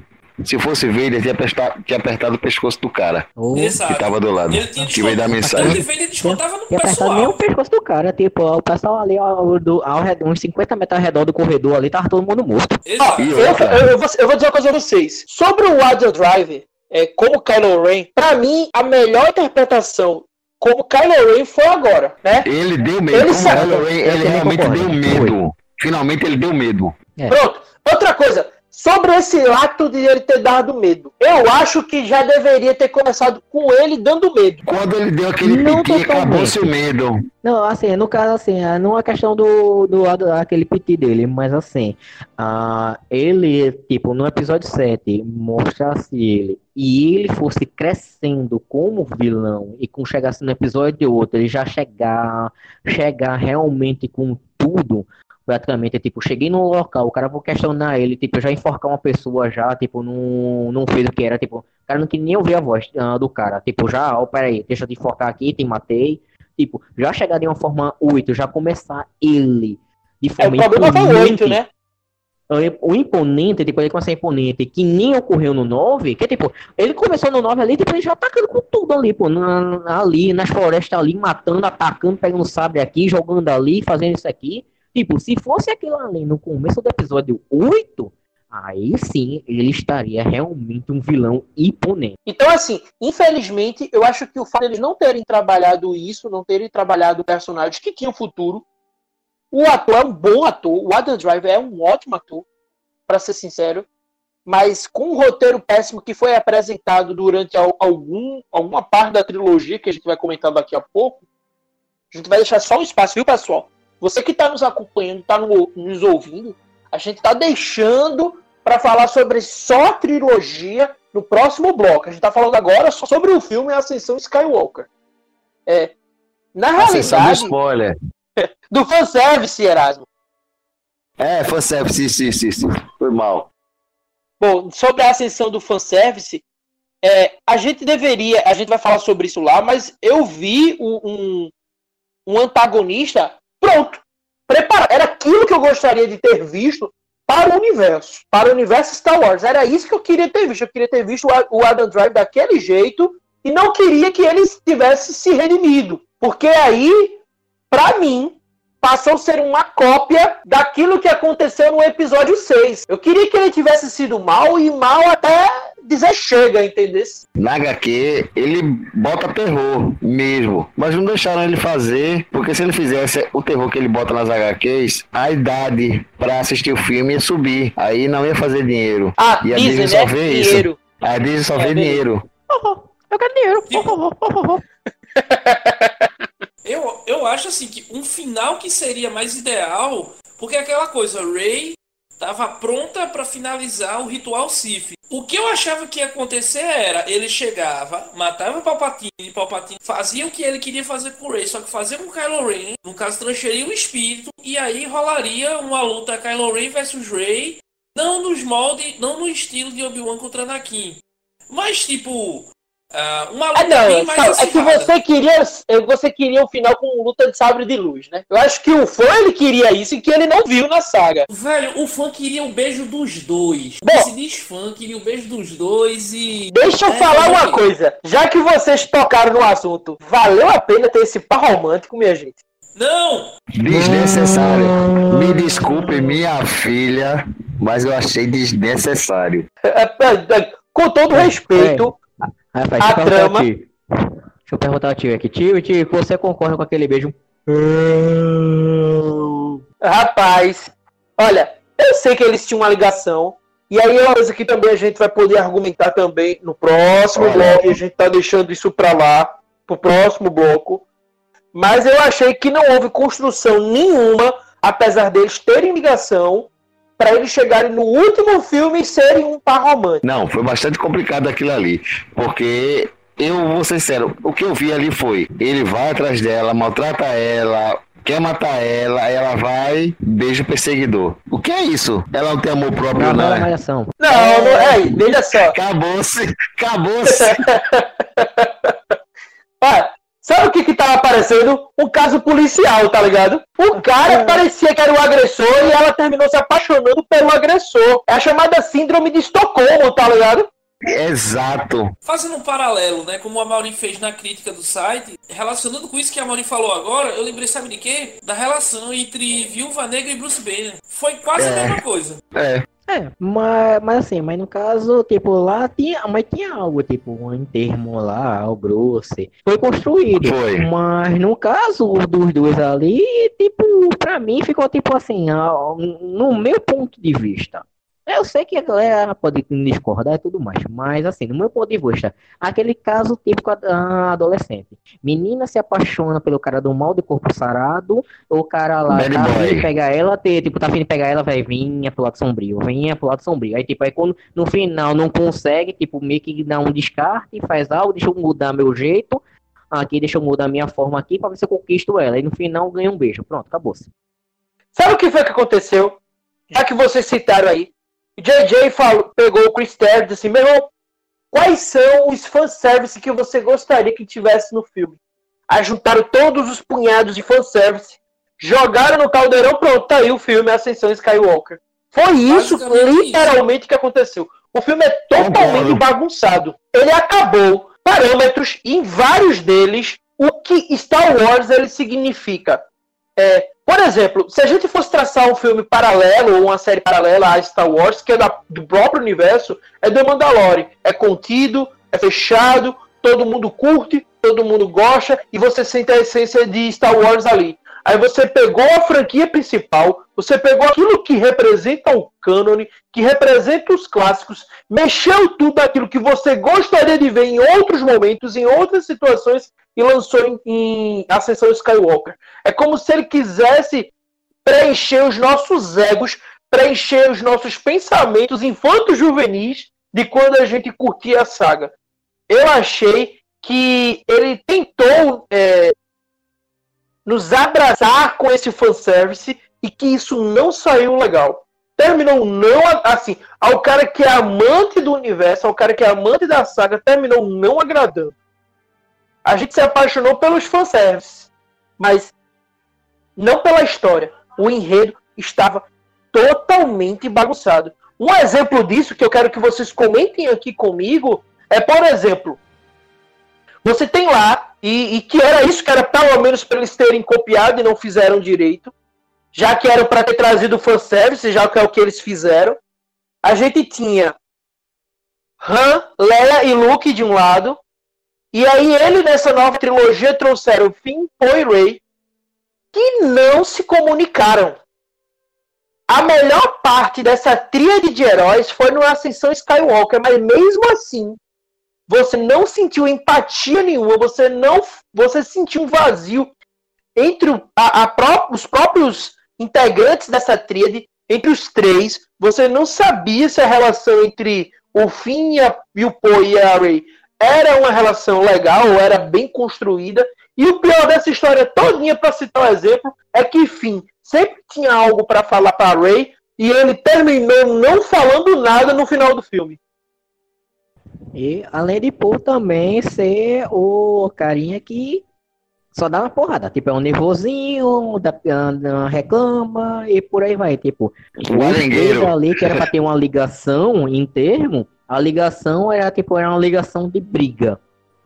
se fosse Vader, tinha apertado, tinha apertado o pescoço do cara. Oh. Que tava do lado. Ele tinha que veio dar mensagem. Ele Vader descontava no tinha pessoal. nem o pescoço do cara. Tipo, o pessoal ali, ao, do, ao, uns 50 metros ao redor do corredor ali, tava todo mundo morto. Exato. eu, eu, eu, vou, eu vou dizer uma coisa a vocês. Sobre o Waddle Drive, é, como Kylo Ren, pra mim, a melhor interpretação como Kylo Ren foi agora, né? Ele deu medo. Ele, Kylo Ren, ele realmente deu medo. Finalmente ele deu medo. É. Pronto. Outra coisa, Sobre esse ato de ele ter dado medo, eu acho que já deveria ter começado com ele dando medo. Quando ele deu aquele não piti, acabou seu medo. Não, assim, no caso, assim, é, não é questão do, do, do aquele piti dele, mas assim, uh, ele, tipo, no episódio 7, mostrasse ele e ele fosse crescendo como vilão e com chegasse no episódio outro, ele já chegar, chegar realmente com tudo, praticamente, tipo, cheguei no local, o cara vou questionar ele, tipo, já enforcar uma pessoa já, tipo, não, não fez o que era, tipo, o cara não queria nem ouvir a voz uh, do cara, tipo, já, ó, peraí, deixa eu te enforcar aqui, te matei, tipo, já chegar de uma forma 8, já começar ele de forma é, o problema foi 8, né? O imponente, tipo, ele começa imponente, que nem ocorreu no 9, que tipo, ele começou no 9 ali, tipo, ele já atacando com tudo ali, pô, na, ali, nas florestas ali, matando, atacando, pegando sabre aqui, jogando ali, fazendo isso aqui. Tipo, se fosse aquilo ali no começo do episódio 8, aí sim ele estaria realmente um vilão imponente. Então, assim, infelizmente, eu acho que o fato de eles não terem trabalhado isso, não terem trabalhado personagens que tinham futuro. O ator é um bom ator, o Adam Driver é um ótimo ator, para ser sincero, mas com um roteiro péssimo que foi apresentado durante algum, alguma parte da trilogia, que a gente vai comentar daqui a pouco, a gente vai deixar só um espaço, viu, pessoal? Você que está nos acompanhando, está nos ouvindo, a gente está deixando para falar sobre só a trilogia no próximo bloco. A gente está falando agora só sobre o filme Ascensão Skywalker. É, na Ascensão realidade. Do spoiler. Do fanservice, Erasmo. É, fanservice, sim, sim, sim. Foi mal. Bom, sobre a ascensão do fanservice, é, a gente deveria, a gente vai falar sobre isso lá, mas eu vi um, um antagonista Pronto. Prepara. Era aquilo que eu gostaria de ter visto para o universo. Para o universo Star Wars. Era isso que eu queria ter visto. Eu queria ter visto o Adam Drive daquele jeito e não queria que ele tivesse se redimido. Porque aí, para mim, passou a ser uma cópia daquilo que aconteceu no episódio 6. Eu queria que ele tivesse sido mal e mal até dizer chega, entendeu? Na HQ, ele bota terror mesmo, mas não deixaram ele fazer, porque se ele fizesse o terror que ele bota nas HQs, a idade para assistir o filme ia subir, aí não ia fazer dinheiro. Ah, e a Disney, Disney só né? vê dinheiro. isso. A Disney só é vê dinheiro. eu quero dinheiro. Eu, eu acho assim que um final que seria mais ideal, porque é aquela coisa, Ray estava pronta para finalizar o ritual Sif. O que eu achava que ia acontecer era, ele chegava, matava o Palpatine, Palpatine fazia o que ele queria fazer com o Rey, só que fazia com o Kylo Ren, no caso transferia o espírito, e aí rolaria uma luta Kylo Ren versus Rey, não nos moldes, não no estilo de Obi-Wan contra Anakin. Mas tipo, Uh, uma luta ah, não, bem mais É que você queria, você queria um final com luta de sabre de luz, né? Eu acho que o fã ele queria isso e que ele não viu na saga. Velho, o fã queria o beijo dos dois. Bom, Esse diz fã queria o beijo dos dois e. Deixa eu é, falar uma coisa. Já que vocês tocaram no assunto, valeu a pena ter esse par romântico, minha gente. Não! Desnecessário. Me desculpe, minha filha, mas eu achei desnecessário. É, é, é, com todo respeito, Rapaz, a trama... Deixa eu perguntar ao tio aqui. Tio, tio, você concorda com aquele beijo Rapaz, olha, eu sei que eles tinham uma ligação. E aí é uma coisa que também a gente vai poder argumentar também no próximo Olha. bloco. A gente tá deixando isso para lá, pro próximo bloco. Mas eu achei que não houve construção nenhuma, apesar deles terem ligação, para eles chegarem no último filme e serem um par romântico. Não, foi bastante complicado aquilo ali. Porque eu vou ser sincero, o que eu vi ali foi: ele vai atrás dela, maltrata ela, quer matar ela, ela vai, beijo perseguidor. O que é isso? Ela não tem amor próprio, não, não, é? Não, não é, veja só. Acabou-se, acabou-se. ah, sabe o que que tava aparecendo? Um caso policial, tá ligado? O cara é. parecia que era o agressor e ela terminou se apaixonando pelo agressor. É a chamada síndrome de Estocolmo, tá ligado? Exato. Fazendo um paralelo, né, como a Mauri fez na crítica do site, relacionando com isso que a Mauri falou agora, eu lembrei, sabe de quê? Da relação entre Viúva Negra e Bruce Banner. Foi quase é. a mesma coisa. É. É, mas, mas assim, mas no caso, tipo, lá tinha, mas tinha algo, tipo, um termo lá, o Bruce, foi construído. Foi. Mas no caso dos dois ali, tipo, pra mim ficou tipo assim, no meu ponto de vista, eu sei que a galera pode discordar e tudo mais, mas assim, no meu ponto de vista, aquele caso típico adolescente. Menina se apaixona pelo cara do mal de corpo sarado, o cara lá Bad tá afim de pegar ela, tipo, tá afim de pegar ela, vai, vinha pro lado sombrio, vinha pro lado sombrio. Aí, tipo, aí quando no final não consegue, tipo, meio que dá um descarte, faz algo, deixa eu mudar meu jeito, aqui, deixa eu mudar minha forma aqui pra ver se eu conquisto ela. E no final ganha um beijo. Pronto, acabou-se. Sabe o que foi que aconteceu? Já que vocês citaram aí, JJ falou, pegou o Chris Terry e disse assim, meu irmão, quais são os fanservice que você gostaria que tivesse no filme? Aí juntaram todos os punhados de fanservice, jogaram no caldeirão, pronto, tá aí o filme Ascensão Skywalker. Foi isso, literalmente, que aconteceu. O filme é totalmente bagunçado. Ele acabou parâmetros, e em vários deles, o que Star Wars ele significa. É, por exemplo, se a gente fosse traçar um filme paralelo ou uma série paralela a Star Wars, que é da, do próprio universo, é The Mandalorian. É contido, é fechado, todo mundo curte, todo mundo gosta e você sente a essência de Star Wars ali. Aí você pegou a franquia principal, você pegou aquilo que representa o cânone, que representa os clássicos, mexeu tudo aquilo que você gostaria de ver em outros momentos, em outras situações, e lançou em, em Ascensão Skywalker. É como se ele quisesse preencher os nossos egos, preencher os nossos pensamentos infantos juvenis de quando a gente curtia a saga. Eu achei que ele tentou é, nos abraçar com esse fanservice e que isso não saiu legal. Terminou não assim, ao cara que é amante do universo, ao cara que é amante da saga, terminou não agradando. A gente se apaixonou pelos fanservices, mas não pela história. O enredo estava totalmente bagunçado. Um exemplo disso que eu quero que vocês comentem aqui comigo é, por exemplo, você tem lá, e, e que era isso que era pelo menos para eles terem copiado e não fizeram direito, já que era para ter trazido fanservice, já que é o que eles fizeram. A gente tinha Han, Leia e Luke de um lado, e aí ele nessa nova trilogia trouxeram Finn, Poe e Rey, que não se comunicaram. A melhor parte dessa tríade de heróis foi no Ascensão Skywalker, mas mesmo assim, você não sentiu empatia nenhuma, você não, você sentiu um vazio entre o, a, a pró os próprios integrantes dessa tríade, entre os três, você não sabia se a relação entre o Finn e, o Poe e a Rey era uma relação legal, ou era bem construída, e o pior dessa história todinha, para citar um exemplo, é que Finn sempre tinha algo para falar para Rey, e ele terminou não falando nada no final do filme. E além de Paul também ser o carinha que só dá uma porrada. Tipo, é um nervosinho, dá, reclama e por aí vai. Tipo, o ali que era pra ter uma ligação em termo, a ligação era tipo, era uma ligação de briga.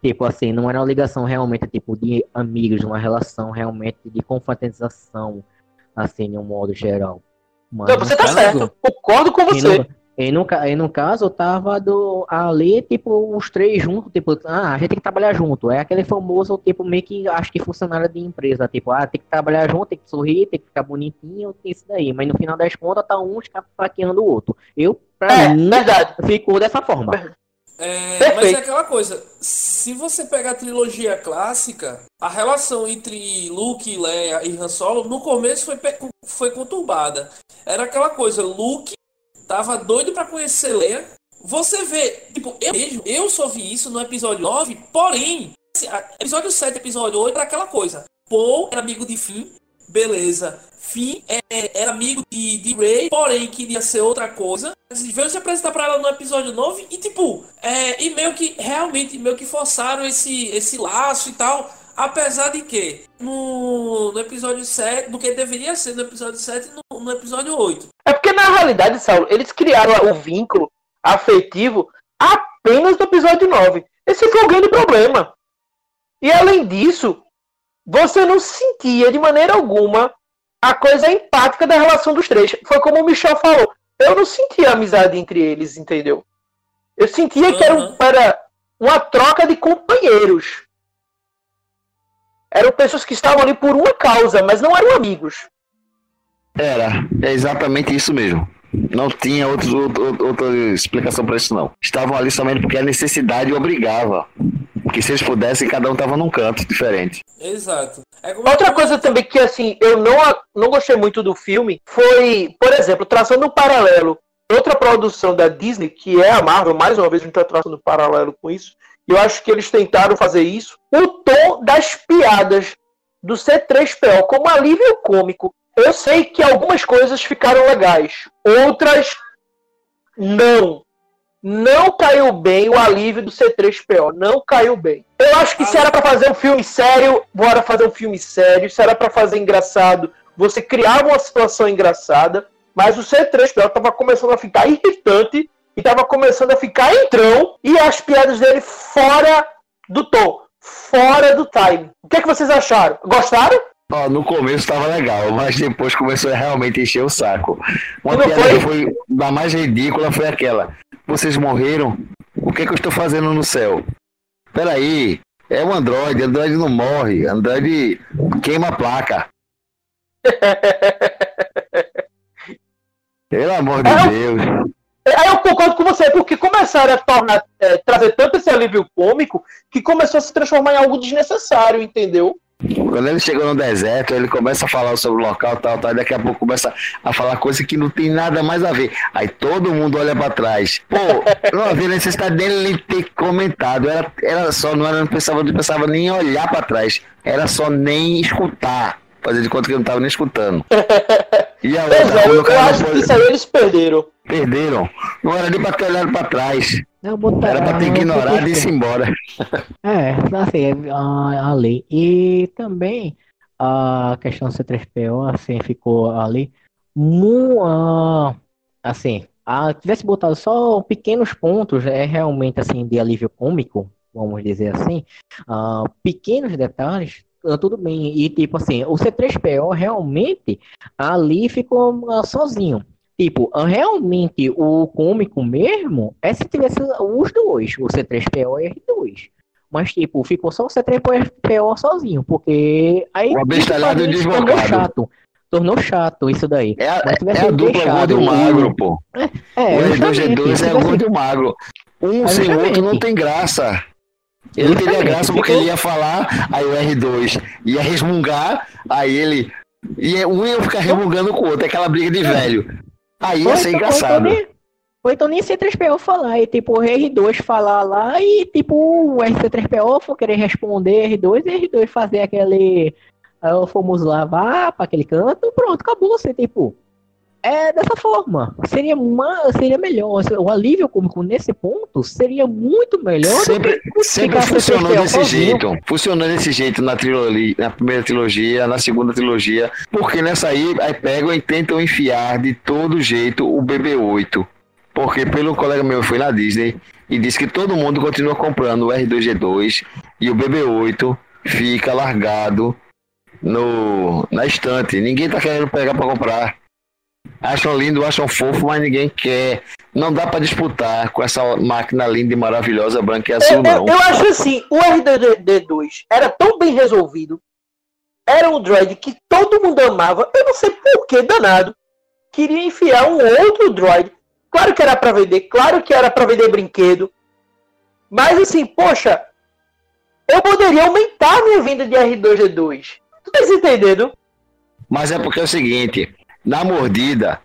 Tipo assim, não era uma ligação realmente tipo de amigos, uma relação realmente de confraternização, assim, de um modo geral. Mas, não, você tá caso, certo, concordo com você. E no, e no caso, tava do, ali, tipo, os três juntos, tipo, ah, a gente tem que trabalhar junto. É aquele famoso, tipo, meio que acho que funcionário de empresa, tipo, ah, tem que trabalhar junto, tem que sorrir, tem que ficar bonitinho, tem isso daí. Mas no final das contas, tá um escapaqueando o outro. Eu, pra é, mim, verdade. ficou dessa forma. É, mas é aquela coisa, se você pegar a trilogia clássica, a relação entre Luke, Leia e Han Solo no começo foi, foi conturbada. Era aquela coisa, Luke tava doido para conhecer Leia. Você vê, tipo, eu mesmo, eu só vi isso no episódio 9, porém, assim, episódio 7 episódio 8 era aquela coisa. Paul era amigo de Finn, beleza. Finn é, era amigo de, de Ray, porém queria ser outra coisa. Veio se apresentar pra ela no episódio 9 e tipo, é, e meio que realmente meio que forçaram esse, esse laço e tal. Apesar de que no, no episódio 7, do que deveria ser no episódio 7 no, no episódio 8. É porque na realidade, Saulo, eles criaram o vínculo afetivo apenas no episódio 9. Esse foi o grande problema. E além disso, você não sentia de maneira alguma a coisa empática da relação dos três. Foi como o Michel falou. Eu não sentia amizade entre eles, entendeu? Eu sentia uhum. que era, um, era uma troca de companheiros. Eram pessoas que estavam ali por uma causa, mas não eram amigos. Era, é exatamente isso mesmo. Não tinha outro, outro, outra explicação para isso, não. Estavam ali somente porque a necessidade obrigava. Que se eles pudessem, cada um estava num canto diferente. Exato. É Outra coisa também que, assim, eu não, não gostei muito do filme foi, por exemplo, traçando um paralelo. Outra produção da Disney, que é a Marvel, mais uma vez a gente está traçando um paralelo com isso. Eu acho que eles tentaram fazer isso. O tom das piadas do C3PO como alívio cômico eu sei que algumas coisas ficaram legais, outras não. Não caiu bem o alívio do C3PO, não caiu bem. Eu acho que se era para fazer um filme sério, bora fazer um filme sério. Se era para fazer engraçado, você criava uma situação engraçada, mas o C3PO tava começando a ficar irritante e tava começando a ficar entrão e as piadas dele fora do tom, fora do time. O que, é que vocês acharam? Gostaram? Ó, no começo estava legal, mas depois começou a realmente encher o saco. Uma piada foi? que foi da mais ridícula foi aquela. Vocês morreram? O que, é que eu estou fazendo no céu? Peraí, é o Android, Android não morre, Android queima a placa. Pelo amor de é, Deus. Aí eu concordo com você, porque começaram a tornar, é, trazer tanto esse alívio cômico que começou a se transformar em algo desnecessário, entendeu? Quando ele chegou no deserto, ele começa a falar sobre o local, tal, tal, e daqui a pouco começa a falar coisa que não tem nada mais a ver. Aí todo mundo olha para trás. Pô, não havia necessidade dele ter comentado. Era, era só, não, era, não pensava, não pensava nem olhar para trás. Era só nem escutar. Fazer de conta que não tava nem escutando. E a outra, é, eu, eu acho que isso aí eles perderam. Perderam. Não era nem pra ter olhado pra trás. Não, botar, era pra ter ignorado e ir embora. É, assim, a, a lei. E também a questão do C3PO, assim, ficou ali. Mu, assim, a, tivesse botado só pequenos pontos, é realmente assim, de alívio cômico, vamos dizer assim, uh, pequenos detalhes, uh, tudo bem. E tipo assim, o C3PO realmente ali ficou uh, sozinho. Tipo, realmente o cômico mesmo é se tivesse os dois, o C3PO e R2. Mas, tipo, ficou só o C3PO sozinho, porque aí o abestalhado tornou chato. Tornou chato isso daí. É a, é a dupla gordo magro, pô. É, é, o R2G2 é gordo magro. Um sem o outro não tem graça. Ele teria graça porque ele ia falar, aí o R2 ia resmungar, aí ele. Ia, um ia ficar resmungando com o outro, aquela briga de velho. Aí ia ser engraçado. Ou então nem C3PO falar, e tipo o R2 falar lá e tipo o RC3PO for querer responder R2 e R2 fazer aquele. Uh, fomos lá, vá pra aquele canto, pronto, acabou. Você, tipo, é dessa forma. Seria, uma, seria melhor. O alívio cômico nesse ponto seria muito melhor. Sempre, sempre funcionou desse jeito. Funcionou desse jeito na trilogia, na primeira trilogia, na segunda trilogia. Porque nessa aí, aí pegam e tentam enfiar de todo jeito o BB-8. Porque pelo colega meu foi na Disney e disse que todo mundo continua comprando o R2G2 e o BB-8 fica largado no, na estante. Ninguém tá querendo pegar para comprar. Acham lindo, acham fofo, mas ninguém quer. Não dá para disputar com essa máquina linda e maravilhosa branca e azul, eu, não. Eu, eu acho assim, o RDD2 era tão bem resolvido, era um droid que todo mundo amava, eu não sei por que danado, queria enfiar um outro droid. Claro que era para vender, claro que era para vender brinquedo, mas assim, poxa, eu poderia aumentar minha venda de R2D2. Tu tá entendendo? Mas é porque é o seguinte, na mordida,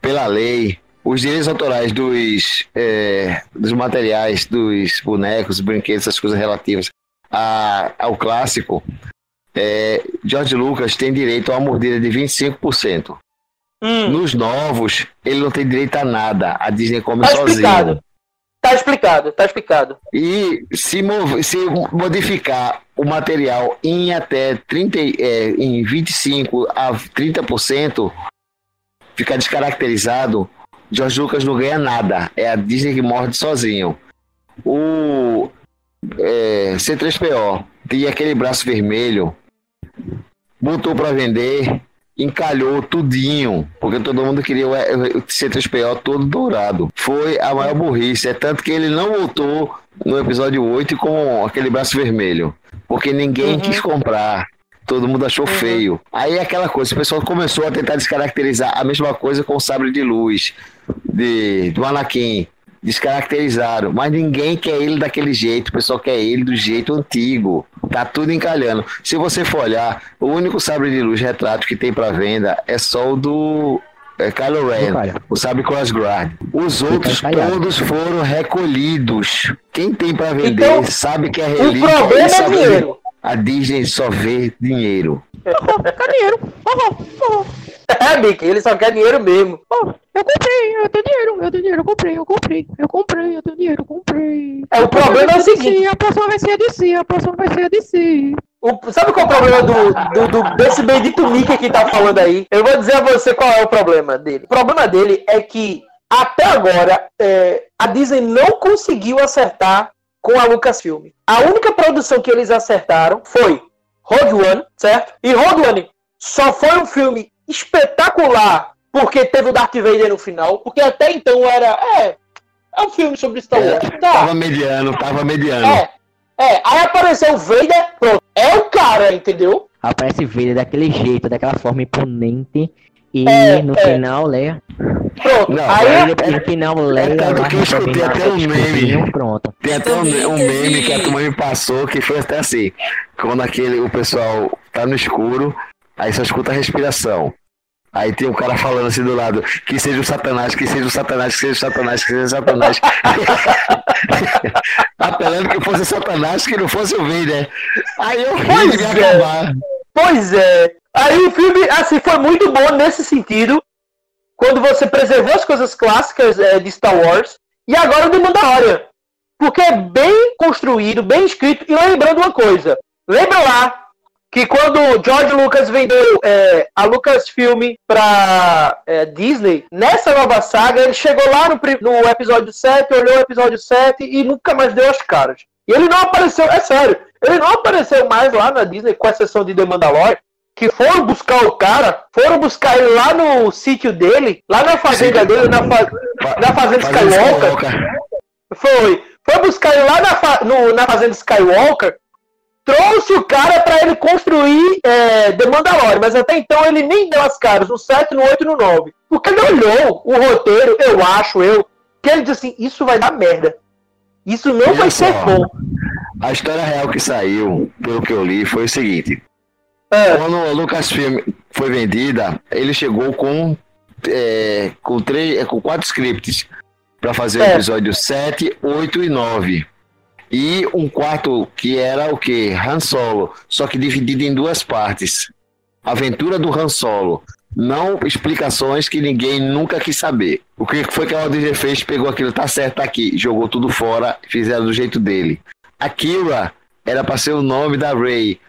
pela lei, os direitos autorais dos, é, dos materiais, dos bonecos, brinquedos, essas coisas relativas a, ao clássico, é, George Lucas tem direito a uma mordida de 25%. Hum. Nos novos, ele não tem direito a nada. A Disney come tá sozinho. Tá explicado, tá explicado. E se, se modificar o material em até 30, é, em 25 a 30%, ficar descaracterizado, George Lucas não ganha nada. É a Disney que morde sozinho. O é, C3PO tinha aquele braço vermelho, botou para vender, encalhou tudinho, porque todo mundo queria o C3PO todo dourado. Foi a maior burrice, é tanto que ele não voltou no episódio 8 com aquele braço vermelho, porque ninguém uhum. quis comprar. Todo mundo achou uhum. feio. Aí é aquela coisa, o pessoal começou a tentar descaracterizar a mesma coisa com o sabre de luz de, do Anakin descaracterizaram, mas ninguém quer ele daquele jeito, o pessoal quer ele do jeito antigo. Tá tudo encalhando. Se você for olhar, o único sabre de luz retrato que tem para venda é só o do é Kylo Ren, o sabre Crossguard. Os outros todos foram recolhidos. Quem tem para vender então, sabe que é relíquia. O problema é dinheiro. A Disney só vê dinheiro. Quer dinheiro. É, Mickey, ele só quer dinheiro mesmo. Oh, eu comprei, eu tenho dinheiro, eu tenho dinheiro, eu comprei, eu comprei, eu comprei, eu tenho dinheiro, eu comprei. É, o problema é o seguinte. A próxima vai ser a DC, a próxima vai ser a DC. O, sabe qual é o problema do, do, do, desse bendito Mickey que tá falando aí? Eu vou dizer a você qual é o problema dele. O problema dele é que, até agora, é, a Disney não conseguiu acertar com a Lucasfilm. A única produção que eles acertaram foi Rogue One, certo? E Rogue One só foi um filme espetacular porque teve o Darth Vader no final, porque até então era. É, é um filme sobre Star Wars. É, tá. Tava mediano, tava mediano. É, é, aí apareceu o Vader, pronto. É o cara, entendeu? Aparece Vader daquele jeito, daquela forma imponente. E é, no é. final, Leia. Pronto, não, aí é, no final, Leia. É que eu escutei até um meme. Pronto. Tem até um, um meme que a turma me passou que foi até assim. Quando aquele, o pessoal tá no escuro, aí só escuta a respiração. Aí tem um cara falando assim do lado, que seja o Satanás, que seja o Satanás, que seja o Satanás, que seja o Satanás. Apelando que fosse o Satanás, que não fosse o Vader. Aí eu pois de é. acabar. Pois é. Aí o filme, assim, foi muito bom nesse sentido, quando você preservou as coisas clássicas é, de Star Wars, e agora o The Mandalorian. Porque é bem construído, bem escrito, e lembrando uma coisa, lembra lá que quando George Lucas vendeu é, a Lucasfilm para é, Disney, nessa nova saga, ele chegou lá no, no, episódio 7, olhou o episódio 7 e nunca mais deu as caras. E ele não apareceu, é sério, ele não apareceu mais lá na Disney, com exceção de The Mandalorian, que foram buscar o cara, foram buscar ele lá no sítio dele, lá na fazenda dele, na, fa na fazenda Skywalker. Foi. Foi buscar ele lá na, fa no, na fazenda Skywalker trouxe o cara para ele construir é, The Mandalorian, mas até então ele nem deu as caras no 7, no 8 e no 9. Porque ele olhou o roteiro, eu acho, eu, que ele disse assim, isso vai dar merda. Isso não vai só, ser bom. A história real que saiu, pelo que eu li, foi o seguinte. É. Quando a Lucasfilm foi vendida, ele chegou com, é, com, três, com quatro scripts para fazer é. o episódio 7, 8 e 9 e um quarto que era o que? Han Solo, só que dividido em duas partes. Aventura do Han Solo. Não explicações que ninguém nunca quis saber. O que foi que a Disney fez? Pegou aquilo, tá certo, tá aqui, jogou tudo fora, fizeram do jeito dele. A Kira era para ser o nome da Rey.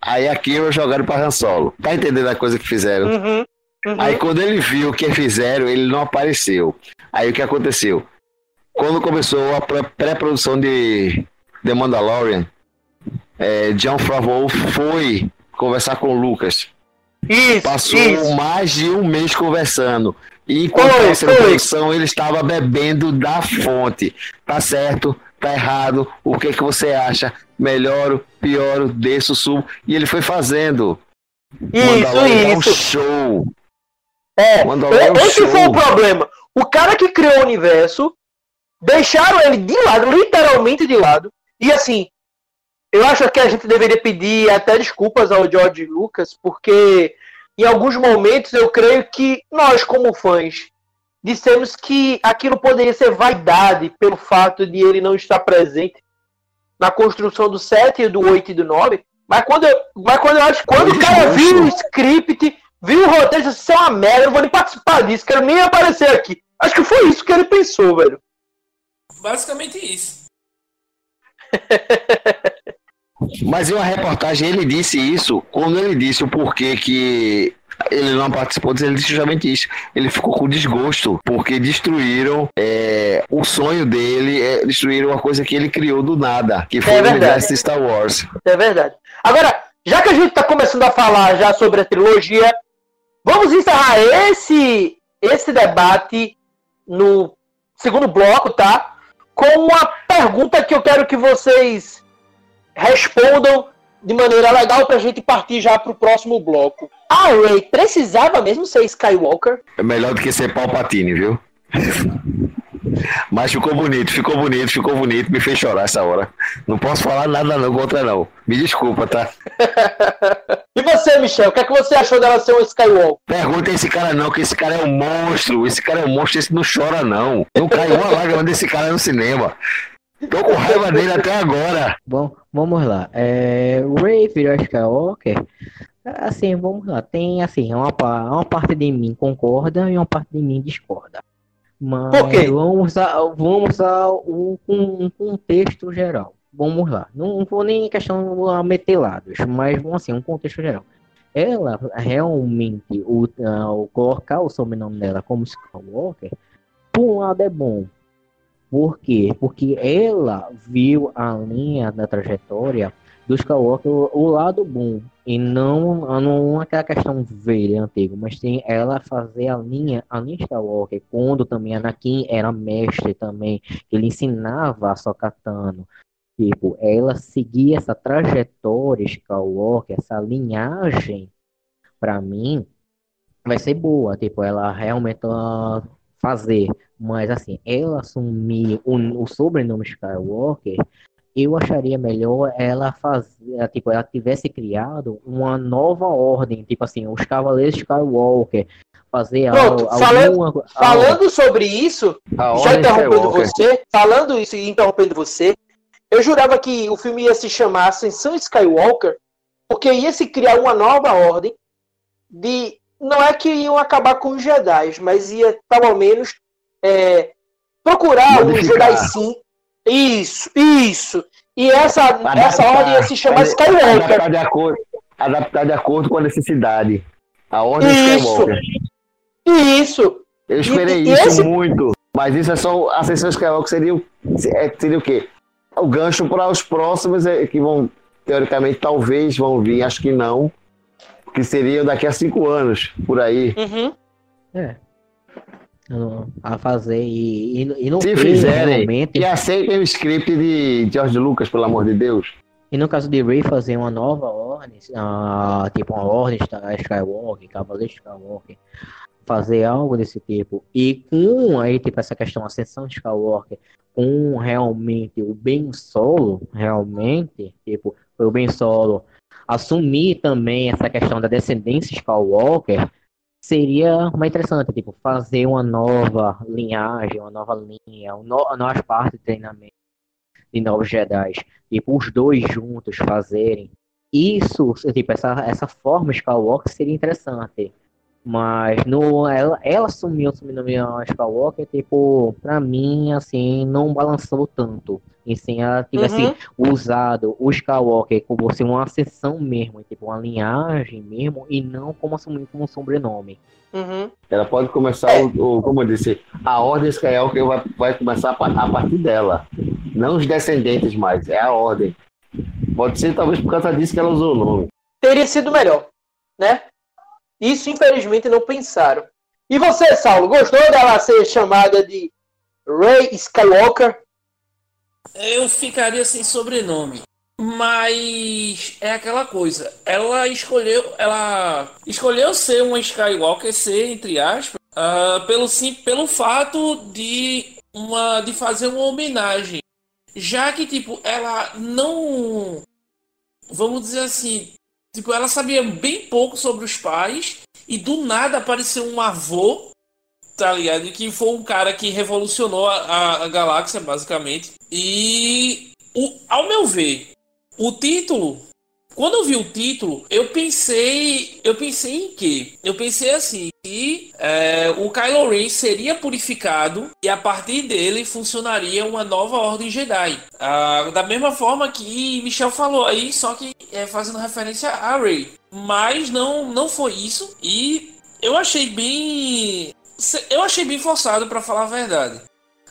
Aí a Kira jogaram para Han Solo. Tá entendendo a coisa que fizeram? Uhum, uhum. Aí quando ele viu o que fizeram, ele não apareceu. Aí o que aconteceu? Quando começou a pré-produção de The Mandalorian, é, John Favreau foi conversar com o Lucas Isso, Passou isso. mais de um mês conversando. E enquanto foi, essa conexão, ele estava bebendo da fonte. Tá certo? Tá errado? O que que você acha? Melhoro, pioro, desço, subo. E ele foi fazendo. Isso, isso. um show. É, esse show. foi o problema. O cara que criou o universo, deixaram ele de lado, literalmente de lado. E assim, eu acho que a gente deveria pedir até desculpas ao George Lucas, porque em alguns momentos eu creio que nós, como fãs, dissemos que aquilo poderia ser vaidade pelo fato de ele não estar presente na construção do 7, do 8 e do 9. Mas quando eu, mas quando eu acho quando o cara viu o script, viu o roteiro, isso é uma merda, eu não vou nem participar disso, quero nem aparecer aqui. Acho que foi isso que ele pensou, velho. Basicamente isso. Mas em uma reportagem ele disse isso, quando ele disse o porquê que ele não participou, ele disse justamente isso. Ele ficou com desgosto, porque destruíram é, o sonho dele, é, destruíram uma coisa que ele criou do nada, que foi é o universo de Star Wars. É verdade. Agora, já que a gente está começando a falar já sobre a trilogia, vamos encerrar esse, esse debate no segundo bloco, tá? Com uma pergunta que eu quero que vocês respondam de maneira legal pra gente partir já pro próximo bloco. A Ray precisava mesmo ser Skywalker? É melhor do que ser Palpatine, viu? Mas ficou bonito, ficou bonito, ficou bonito, me fez chorar essa hora. Não posso falar nada não contra não. Me desculpa, tá? e você, Michel, o que é que você achou dela ser um Skywalker? Pergunta esse cara não, que esse cara é um monstro. Esse cara é um monstro, esse não chora não. Não cai uma lágrima desse cara no cinema. Tô com raiva dele até agora. Bom, vamos lá. É, Ray virou Skywalker. Assim, vamos lá. Tem assim, uma, uma parte de mim concorda e uma parte de mim discorda. Mas Por quê? vamos a, vamos a um, um contexto geral. Vamos lá. Não vou nem questão a meter lados, mas vamos assim, um contexto geral. Ela realmente, o, uh, colocar o sobrenome dela como Skywalker, por um lado é bom, por quê? Porque ela viu a linha da trajetória dos Skywalker, o, lado bom, e não, não aquela questão velha, antiga, mas tem ela fazer a linha, a linha Skywalker, quando também Anakin era mestre também, ele ensinava a Sokatano. Tipo, ela seguia essa trajetória Skywalker, essa linhagem, para mim, vai ser boa. Tipo, ela realmente ela fazer, mas assim, ela assumir o, o sobrenome Skywalker, eu acharia melhor ela fazer, tipo, ela tivesse criado uma nova ordem, tipo assim, os Cavaleiros Skywalker, fazer Pronto, algo, falando, alguma, falando sobre isso, já interrompendo você, falando isso e interrompendo você, eu jurava que o filme ia se chamar Ascensão Skywalker, porque ia se criar uma nova ordem de não é que iam acabar com os Jedi, mas ia, pelo menos, é, procurar os Jedi sim. Isso, isso. E essa, adaptar, essa ordem ia se chamar Skywalker. Adaptar de, acordo, adaptar de acordo com a necessidade. A ordem isso. Skywalker. Isso. Eu esperei e, isso esse... muito. Mas isso é só. A sessão Skywalker seria, é, seria o quê? O gancho para os próximos é, que vão, teoricamente, talvez vão vir, acho que não que seriam daqui a cinco anos, por aí. Uhum. É. A fazer e, e, e não Se fizerem, realmente... e aceitem o script de George Lucas, pelo amor de Deus. E no caso de Ray fazer uma nova ordem, uh, tipo uma ordem Skywalker, Cavaleiro Skywalker, fazer algo desse tipo, e com aí, tipo, essa questão, ascensão de Skywalker, com realmente o Ben Solo, realmente, tipo, o Ben Solo assumir também essa questão da descendência Skywalker seria mais interessante, tipo, fazer uma nova linhagem, uma nova linha, uma novas partes de treinamento de novos Jedi, tipo, os dois juntos fazerem. Isso, tipo, essa, essa forma Skywalker seria interessante. Mas no, ela, ela assumiu o sobrenome Skywalker, tipo, pra mim, assim, não balançou tanto. E sim, ela tivesse uhum. usado o Skywalker como assim, uma sessão mesmo, tipo, uma linhagem mesmo, e não como assumir como um sobrenome. Uhum. Ela pode começar, é. o, o, como eu disse, a ordem Skywalker vai, vai começar a, a partir dela. Não os descendentes mais, é a ordem. Pode ser talvez por causa disso que ela usou o nome. Teria sido melhor, né? Isso, infelizmente, não pensaram. E você, Saulo, gostou dela ser chamada de Ray Skywalker? Eu ficaria sem sobrenome. Mas é aquela coisa. Ela escolheu, ela escolheu ser uma Skywalker, ser entre aspas, uh, pelo sim, pelo fato de uma de fazer uma homenagem, já que tipo ela não, vamos dizer assim, tipo ela sabia bem pouco sobre os pais e do nada apareceu um avô, tá ligado? Que foi um cara que revolucionou a, a, a galáxia basicamente e o, ao meu ver o título, quando eu vi o título, eu pensei, eu pensei em quê? Eu pensei assim, que é, o Kylo Ren seria purificado e a partir dele funcionaria uma nova ordem Jedi. Ah, da mesma forma que Michel falou aí, só que é, fazendo referência a Rey. Mas não, não foi isso e eu achei bem, eu achei bem forçado para falar a verdade.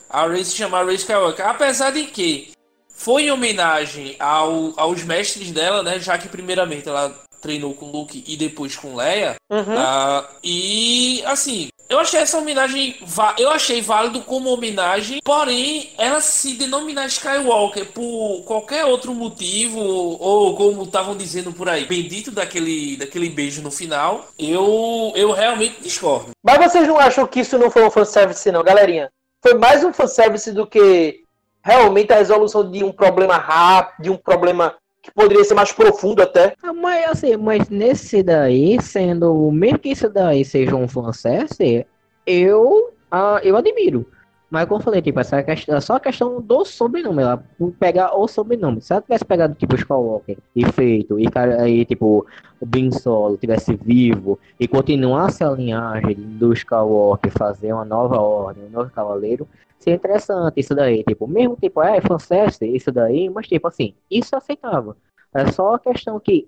A Rey se chamar Rey Skywalker, apesar de que foi em homenagem ao, aos mestres dela, né? Já que primeiramente ela treinou com Luke e depois com Leia. Uhum. Uh, e assim, eu achei essa homenagem, eu achei válido como homenagem, porém ela se denominar Skywalker por qualquer outro motivo ou como estavam dizendo por aí, bendito daquele, daquele beijo no final, eu eu realmente discordo. Mas vocês não acham que isso não foi um fanservice não, galerinha? Foi mais um fanservice do que realmente a resolução de um problema rápido, de um problema que poderia ser mais profundo até. Ah, mas assim, mas nesse daí, sendo, mesmo que isso daí seja um fanservice, eu, ah, eu admiro. Mas como eu falei, tipo, essa questão, é só a questão do sobrenome, ela pegar o sobrenome. Se ela tivesse pegado, tipo, Skywalker e feito, e, aí, tipo, o Ben Solo tivesse vivo e continuasse a linhagem do Skywalker, fazer uma nova ordem, um novo cavaleiro, ser interessante isso daí, tipo, mesmo tipo, é fanservice, isso daí, mas tipo assim, isso é aceitável. É só a questão que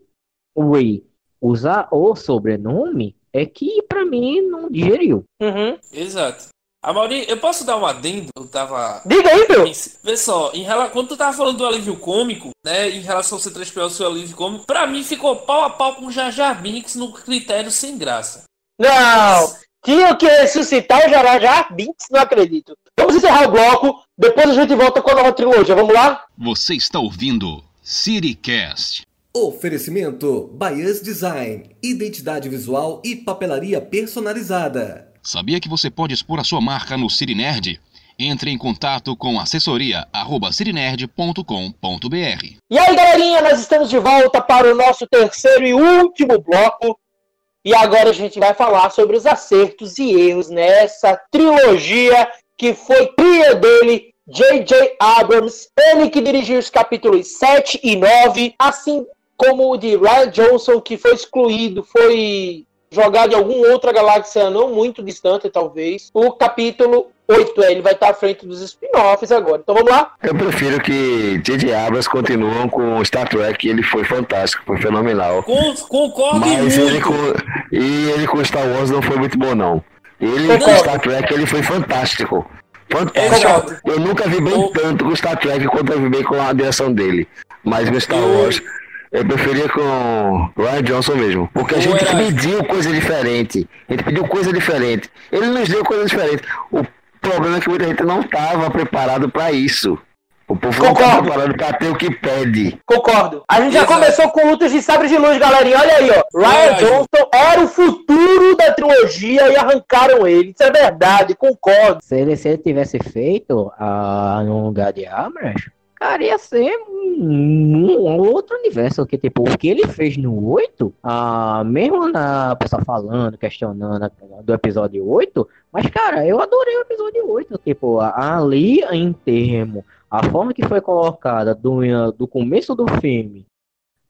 o Ray usar o sobrenome é que para mim não digeriu. Uhum. Exato. A Mauri, eu posso dar um adendo? Eu tava. Diga aí, meu! Vê só, em rela... quando tu tava falando do alívio cômico, né? Em relação ao C3PO o seu alívio cômico, pra mim ficou pau a pau com o Jar Jar Binks no critério sem graça. Não! Tinha que ressuscitar o Jar Jar Binks, não acredito. Vamos encerrar o bloco, depois a gente volta com a nova trilogia. Vamos lá? Você está ouvindo CityCast. Oferecimento Baias Design, identidade visual e papelaria personalizada. Sabia que você pode expor a sua marca no Cirinerd? Entre em contato com assessoria@cirinerd.com.br. E aí, galerinha, nós estamos de volta para o nosso terceiro e último bloco e agora a gente vai falar sobre os acertos e erros nessa trilogia que foi cria dele, J.J. Abrams, ele que dirigiu os capítulos 7 e 9, assim como o de Ryan Johnson, que foi excluído, foi jogado em alguma outra galáxia não muito distante, talvez. O capítulo 8, ele vai estar à frente dos spin-offs agora. Então vamos lá? Eu prefiro que J.J. Abrams continuam com Star Trek, ele foi fantástico, foi fenomenal. Com, concordo Mas muito. Ele com, e ele com Star Wars não foi muito bom, não. Ele com Star Trek, ele foi fantástico. Fantástico. Eu nunca vi bem tanto com Star Trek quanto eu vi bem com a direção dele. Mas com Star Wars... Eu preferia com Ryan Johnson mesmo. Porque a gente pediu coisa diferente. A gente pediu coisa diferente. Ele nos deu coisa diferente. O problema é que muita gente não estava preparado para isso. O povo Concordo. não tá preparado pra ter o que pede. Concordo. A gente Exato. já começou com lutas de sabre de luz, galerinha. Olha aí, ó. Ryan Johnson era o futuro da trilogia e arrancaram ele. Isso é verdade, concordo. Se ele, se ele tivesse feito uh, no lugar de Abrams, cara, ia ser um, um, outro universo, que tipo, o que ele fez no 8, ah, mesmo na pessoa falando, questionando do episódio 8, mas cara, eu adorei o episódio 8, tipo, ali em termo, a forma que foi colocada do, do começo do filme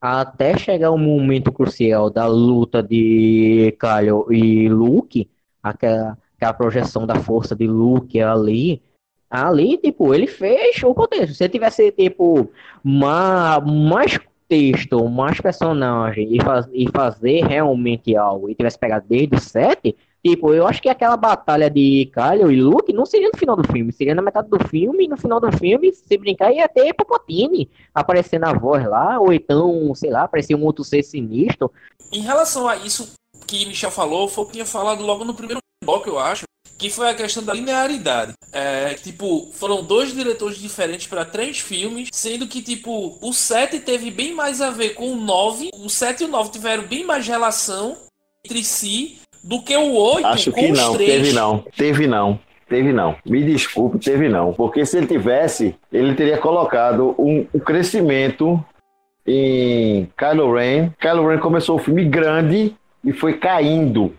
até chegar o momento crucial da luta de Kylo e Luke, aquela, aquela projeção da força de Luke ali, Ali, tipo, ele fez o contexto. Se tivesse, tipo, uma, mais texto, mais personagem e, faz, e fazer realmente algo e tivesse pegado desde o 7, tipo, eu acho que aquela batalha de Kylo e Luke não seria no final do filme, seria na metade do filme e no final do filme, se brincar, ia ter Palpatine aparecendo a voz lá, ou então, sei lá, aparecer um outro ser sinistro. Em relação a isso, que Michel falou foi o que tinha falado logo no primeiro bloco, eu acho, que foi a questão da linearidade. É, tipo, foram dois diretores diferentes para três filmes, sendo que, tipo, o 7 teve bem mais a ver com o 9, o 7 e o 9 tiveram bem mais relação entre si do que o 8 Acho com que os não, teve não, teve não. Teve não. Me desculpe, teve não. Porque se ele tivesse, ele teria colocado um, um crescimento em Kylo Ren. Kylo Ren começou o filme grande e foi caindo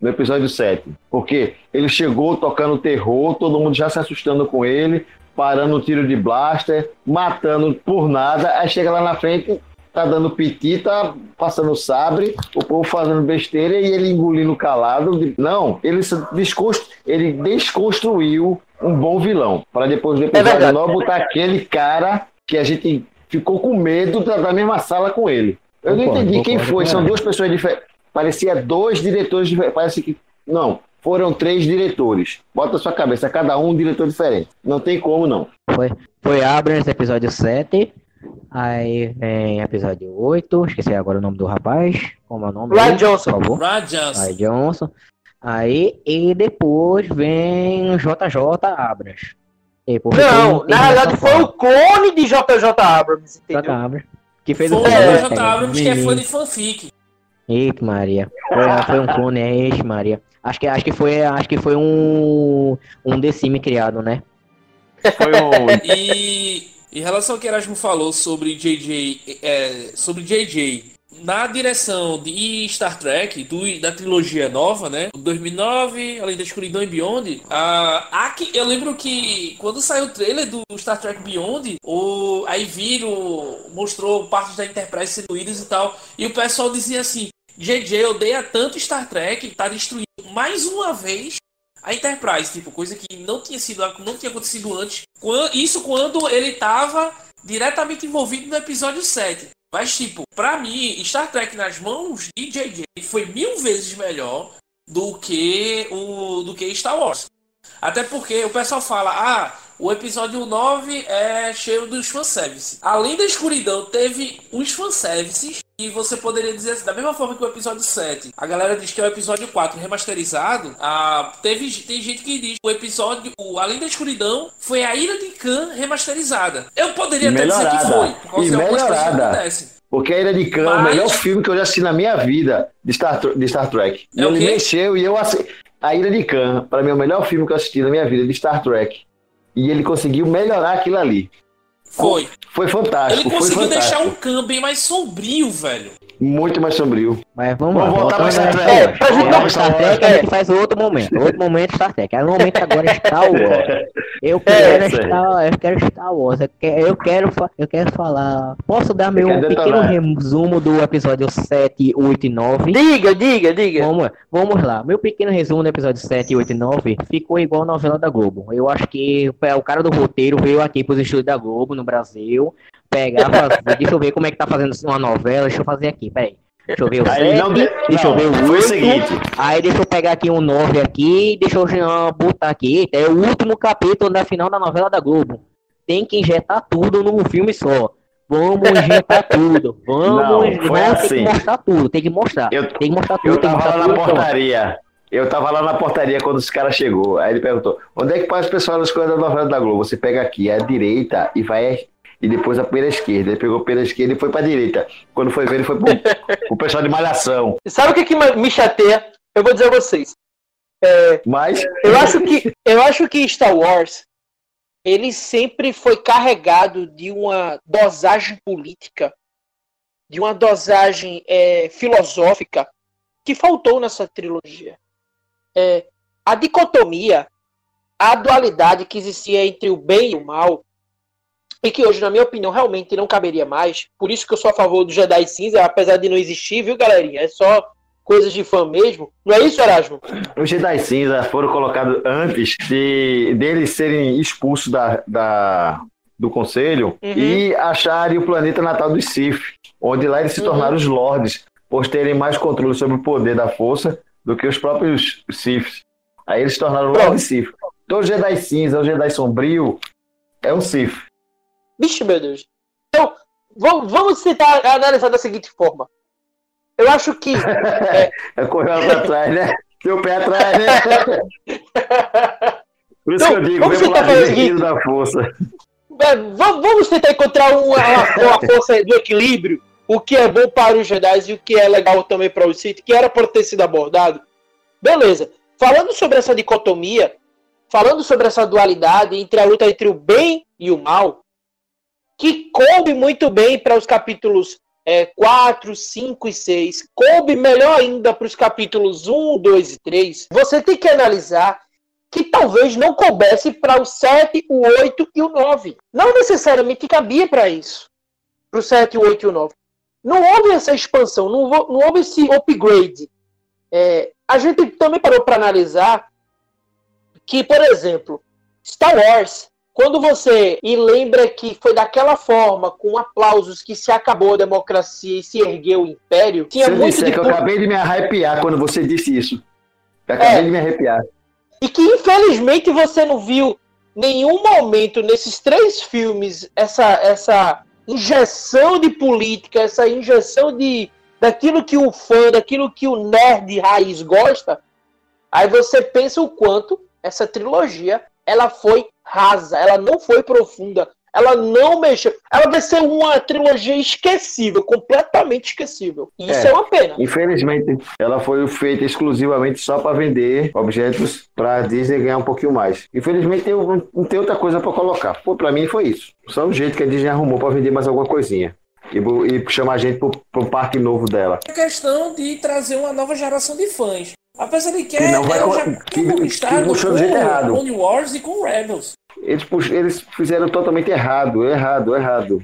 no episódio 7. Porque ele chegou tocando terror, todo mundo já se assustando com ele, parando um tiro de blaster, matando por nada, aí chega lá na frente, tá dando piti, tá passando sabre, o povo fazendo besteira e ele engolindo calado. Não, ele, desconstru... ele desconstruiu um bom vilão. Para depois do episódio verdade. 9 botar aquele cara que a gente ficou com medo da, da mesma sala com ele. Eu não entendi quem foi, são duas pessoas diferentes. Parecia dois diretores diferentes. Parece que. Não, foram três diretores. Bota na sua cabeça, cada um um diretor diferente. Não tem como, não. Foi Abrams, episódio 7. Aí vem episódio 8. Esqueci agora o nome do rapaz. Como é o nome? Ryan dele, Johnson. Por favor. Ryan Johnson. Ryan Johnson. Aí, e depois vem JJ Abrams. E por Não, na verdade foi o clone de JJ Abrams, entendeu? Abrams. Que fez Foi o o filme, J. cara. Abrams, que é fã de fanfic. Eita, Maria. Foi, foi um clone, é, eita, Maria. Acho que, acho que foi, acho que foi um, um The Sim criado, né? Foi um. E em relação ao que Erasmo falou sobre JJ, é, sobre JJ, na direção de Star Trek, do, da trilogia nova, né? 2009, Além da Escuridão e Beyond, a, aqui, eu lembro que quando saiu o trailer do Star Trek Beyond, o, aí viram, mostrou partes da Enterprise sendo e tal, e o pessoal dizia assim, JJ odeia tanto Star Trek, tá destruindo mais uma vez a Enterprise, tipo, coisa que não tinha sido, não tinha acontecido antes. Isso quando ele tava diretamente envolvido no episódio 7. Mas, tipo, pra mim, Star Trek nas mãos de JJ foi mil vezes melhor do que o do que Star Wars. Até porque o pessoal fala, ah, o episódio 9 é cheio dos fanservice. Além da escuridão, teve uns fanservices e você poderia dizer assim, da mesma forma que o episódio 7, a galera diz que é o episódio 4 remasterizado, ah, teve, tem gente que diz que o episódio, o Além da Escuridão, foi a Ira de Khan remasterizada. Eu poderia até dizer que Melhorada. foi, por causa E de algumas coisas que melhorada. acontecem. Porque a Ilha de Khan é o Mas- melhor filme que eu já assisti na minha vida de Star, de Star Trek. É ele mexeu e eu assisti. A Ilha de Khan, para mim, é o melhor filme que eu assisti na minha vida de Star Trek. E ele conseguiu melhorar aquilo ali. Foi. Foi fantástico. Ele conseguiu deixar fantástico. um Khan bem mais sombrio, velho. Muito mais sombrio. Mas vamos, Vamos lá. voltar pra voltando Star Trek. É, pra gente não- Star Trek, a gente faz outro momento. Outro momento Star Trek. Aí o momento agora é Star Wars. Eu quero É, isso aí. Star, eu quero Star Wars. Eu quero, eu quero, eu quero falar. Posso dar meu pequeno detonar. resumo do episódio 7, 8 e 9? Diga, diga, diga. Vamos, vamos lá. Meu pequeno resumo do episódio 7, 8 e 9 ficou igual a novela da Globo. Eu acho que é, o cara do roteiro veio aqui pros estúdios da Globo, no Brasil, pegar, fazer, deixa eu ver como é que tá fazendo uma novela, deixa eu fazer aqui, peraí. Deixa eu ver o Aí 7, não de- deixa eu não, ver o Foi o 8, seguinte. aí deixa eu pegar aqui um 9 aqui, deixa eu botar aqui, é o último capítulo da final da novela da Globo. Tem que injetar tudo num filme só. Vamos injetar tudo. Vamos, Não, foi vamos tem assim. que mostrar tudo, tem que mostrar. Eu, Tem que mostrar tudo, eu tava lá na portaria. Eu tava lá na portaria quando esse cara chegou. Aí ele perguntou: onde é que faz o pessoal das coisas da novela da Globo? Você pega aqui, é a direita e vai. E depois a pela esquerda. Ele pegou pela esquerda e foi pra direita. Quando foi ver, ele foi pro, pro pessoal de malhação. Sabe o que, que me chateia? Eu vou dizer a vocês. Mas Eu acho que, eu acho que Star Wars ele sempre foi carregado de uma dosagem política, de uma dosagem é, filosófica que faltou nessa trilogia. É, a dicotomia, a dualidade que existia entre o bem e o mal, e que hoje, na minha opinião, realmente não caberia mais. Por isso que eu sou a favor do Jedi Cinza, apesar de não existir, viu, galerinha? É só coisas de fã mesmo. Não é isso, Erasmo? os Jedi Cinza foram colocados antes de deles serem expulsos da, da- do conselho Uhum. e acharem o planeta natal dos Sith, onde lá eles se Uhum. tornaram os Lords, por terem mais controle sobre o poder da força do que os próprios Sith. Aí eles se tornaram Pronto. Lord Sith. Então o Jedi Cinza, o Jedi Sombrio, é um Sith. Vixe, meu Deus. Então, vamos, vamos tentar analisar da seguinte forma. Eu acho que. É, é correndo pra trás, né? Teu pé atrás, né? Por isso então, que eu digo, vem pro lado da força. É, vamos tentar encontrar uma, uma força do equilíbrio, o que é bom para os Jedi e o que é legal também para o Sith, que era para ter sido abordado. Beleza. Falando sobre essa dicotomia, falando sobre essa dualidade entre a luta entre o bem e o mal, que coube muito bem para os capítulos é, 4, 5 e 6, coube melhor ainda para os capítulos 1, 2 e 3, você tem que analisar que talvez não coubesse para o 7, o 8 e o 9. Não necessariamente cabia para isso, para o 7, o 8 e o 9. Não houve essa expansão, não, não houve esse upgrade. É, a gente também parou para analisar que, por exemplo, Star Wars, quando você e lembra que foi daquela forma, com aplausos, que se acabou a democracia e se ergueu o império, tinha você muito de... que eu acabei de me arrepiar quando você disse isso. Eu acabei é. de me arrepiar. E que infelizmente você não viu nenhum momento nesses três filmes essa essa injeção de política, essa injeção de daquilo que o fã, daquilo que o nerd raiz gosta. Aí você pensa o quanto essa trilogia ela foi rasa, ela não foi profunda, ela não mexeu. Ela vai ser uma trilogia esquecível, completamente esquecível. E isso é, é uma pena. Infelizmente, ela foi feita exclusivamente só para vender objetos para Disney ganhar um pouquinho mais. Infelizmente, eu não tem outra coisa para colocar. Pô, para mim foi isso. Só o jeito que a Disney arrumou para vender mais alguma coisinha. E, e chamar a gente para o parque novo dela. É questão de trazer uma nova geração de fãs. Apesar de que, que não vai, já que, que, que puxou do jeito errado. Clone Wars e com Rebels. Eles, eles fizeram totalmente errado, errado, errado.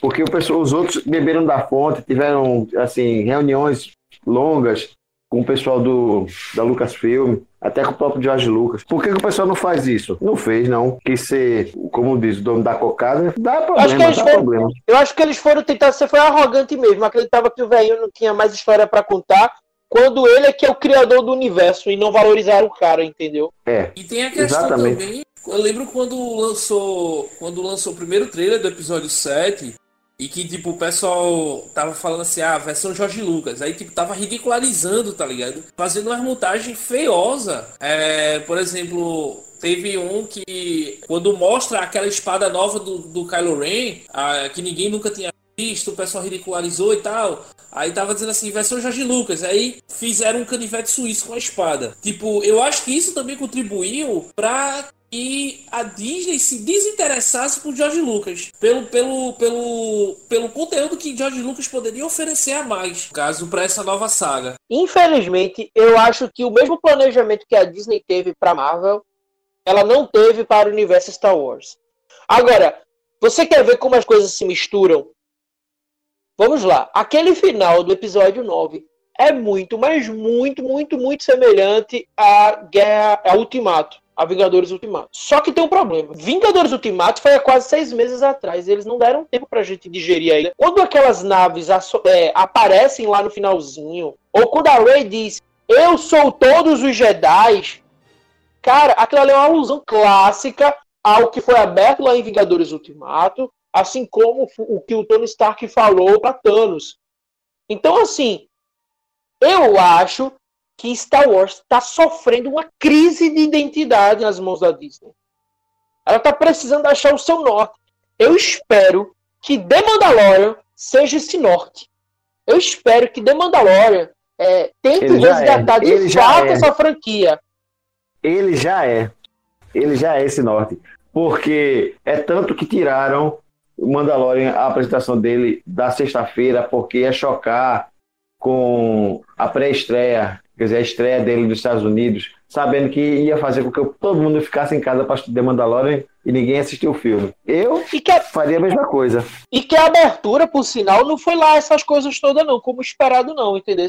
Porque o pessoal, os outros beberam da fonte, tiveram assim reuniões longas com o pessoal do, da Lucasfilm, até com o próprio George Lucas. Por que, que, o pessoal não faz isso? Não fez, não. Quis ser, como diz o dono da cocada, dá problema, dá foram, problema. Eu acho que eles foram tentar ser foi arrogante mesmo. Acreditava que o velho não tinha mais história para contar quando ele é que é o criador do universo e não valorizar o cara, entendeu? É. E tem a questão exatamente. também. Eu lembro quando lançou, quando lançou o primeiro trailer do episódio 7 e que tipo o pessoal tava falando assim, ah, versão Jorge Lucas, aí tipo tava ridicularizando, tá ligado? Fazendo uma montagem feiosa. É, por exemplo, Teve um que, quando mostra aquela espada nova do, do Kylo Ren, a, que ninguém nunca tinha o pessoal ridicularizou e tal. Aí tava dizendo assim, versão Jorge Lucas. Aí fizeram um canivete suíço com a espada. Tipo, eu acho que isso também contribuiu pra que a Disney se desinteressasse por George Lucas. Pelo, pelo, pelo, pelo conteúdo que George Lucas poderia oferecer a mais, caso para essa nova saga. Infelizmente, eu acho que o mesmo planejamento que a Disney teve para Marvel, ela não teve para o universo Star Wars. Agora, você quer ver como as coisas se misturam? Vamos lá. Aquele final do episódio 9 é muito, mas muito, muito, muito semelhante à Guerra a Ultimato. A Vingadores Ultimato. Só que tem um problema. Vingadores Ultimato foi há quase seis meses atrás. Eles não deram tempo pra gente digerir ainda. Quando aquelas naves é, aparecem lá no finalzinho, ou quando a Rey diz, eu sou todos os Jedi, cara, aquilo ali é uma alusão clássica ao que foi aberto lá em Vingadores Ultimato, assim como o que o Tony Stark falou para Thanos. Então, assim, eu acho que Star Wars está sofrendo uma crise de identidade nas mãos da Disney. Ela está precisando achar o seu norte. Eu espero que The Mandalorian seja esse norte. Eu espero que The Mandalorian é, tente resgatar é. de fato é. essa franquia. Ele já é. Ele já é esse norte. Porque é tanto que tiraram Mandalorian, a apresentação dele da sexta-feira, porque ia chocar com a pré-estreia, quer dizer, a estreia dele nos Estados Unidos, sabendo que ia fazer com que todo mundo ficasse em casa para assistir Mandalorian e ninguém assistiu o filme. Eu a, faria a mesma coisa. E que a abertura, por sinal, não foi lá essas coisas todas, não, como esperado, não, entendeu?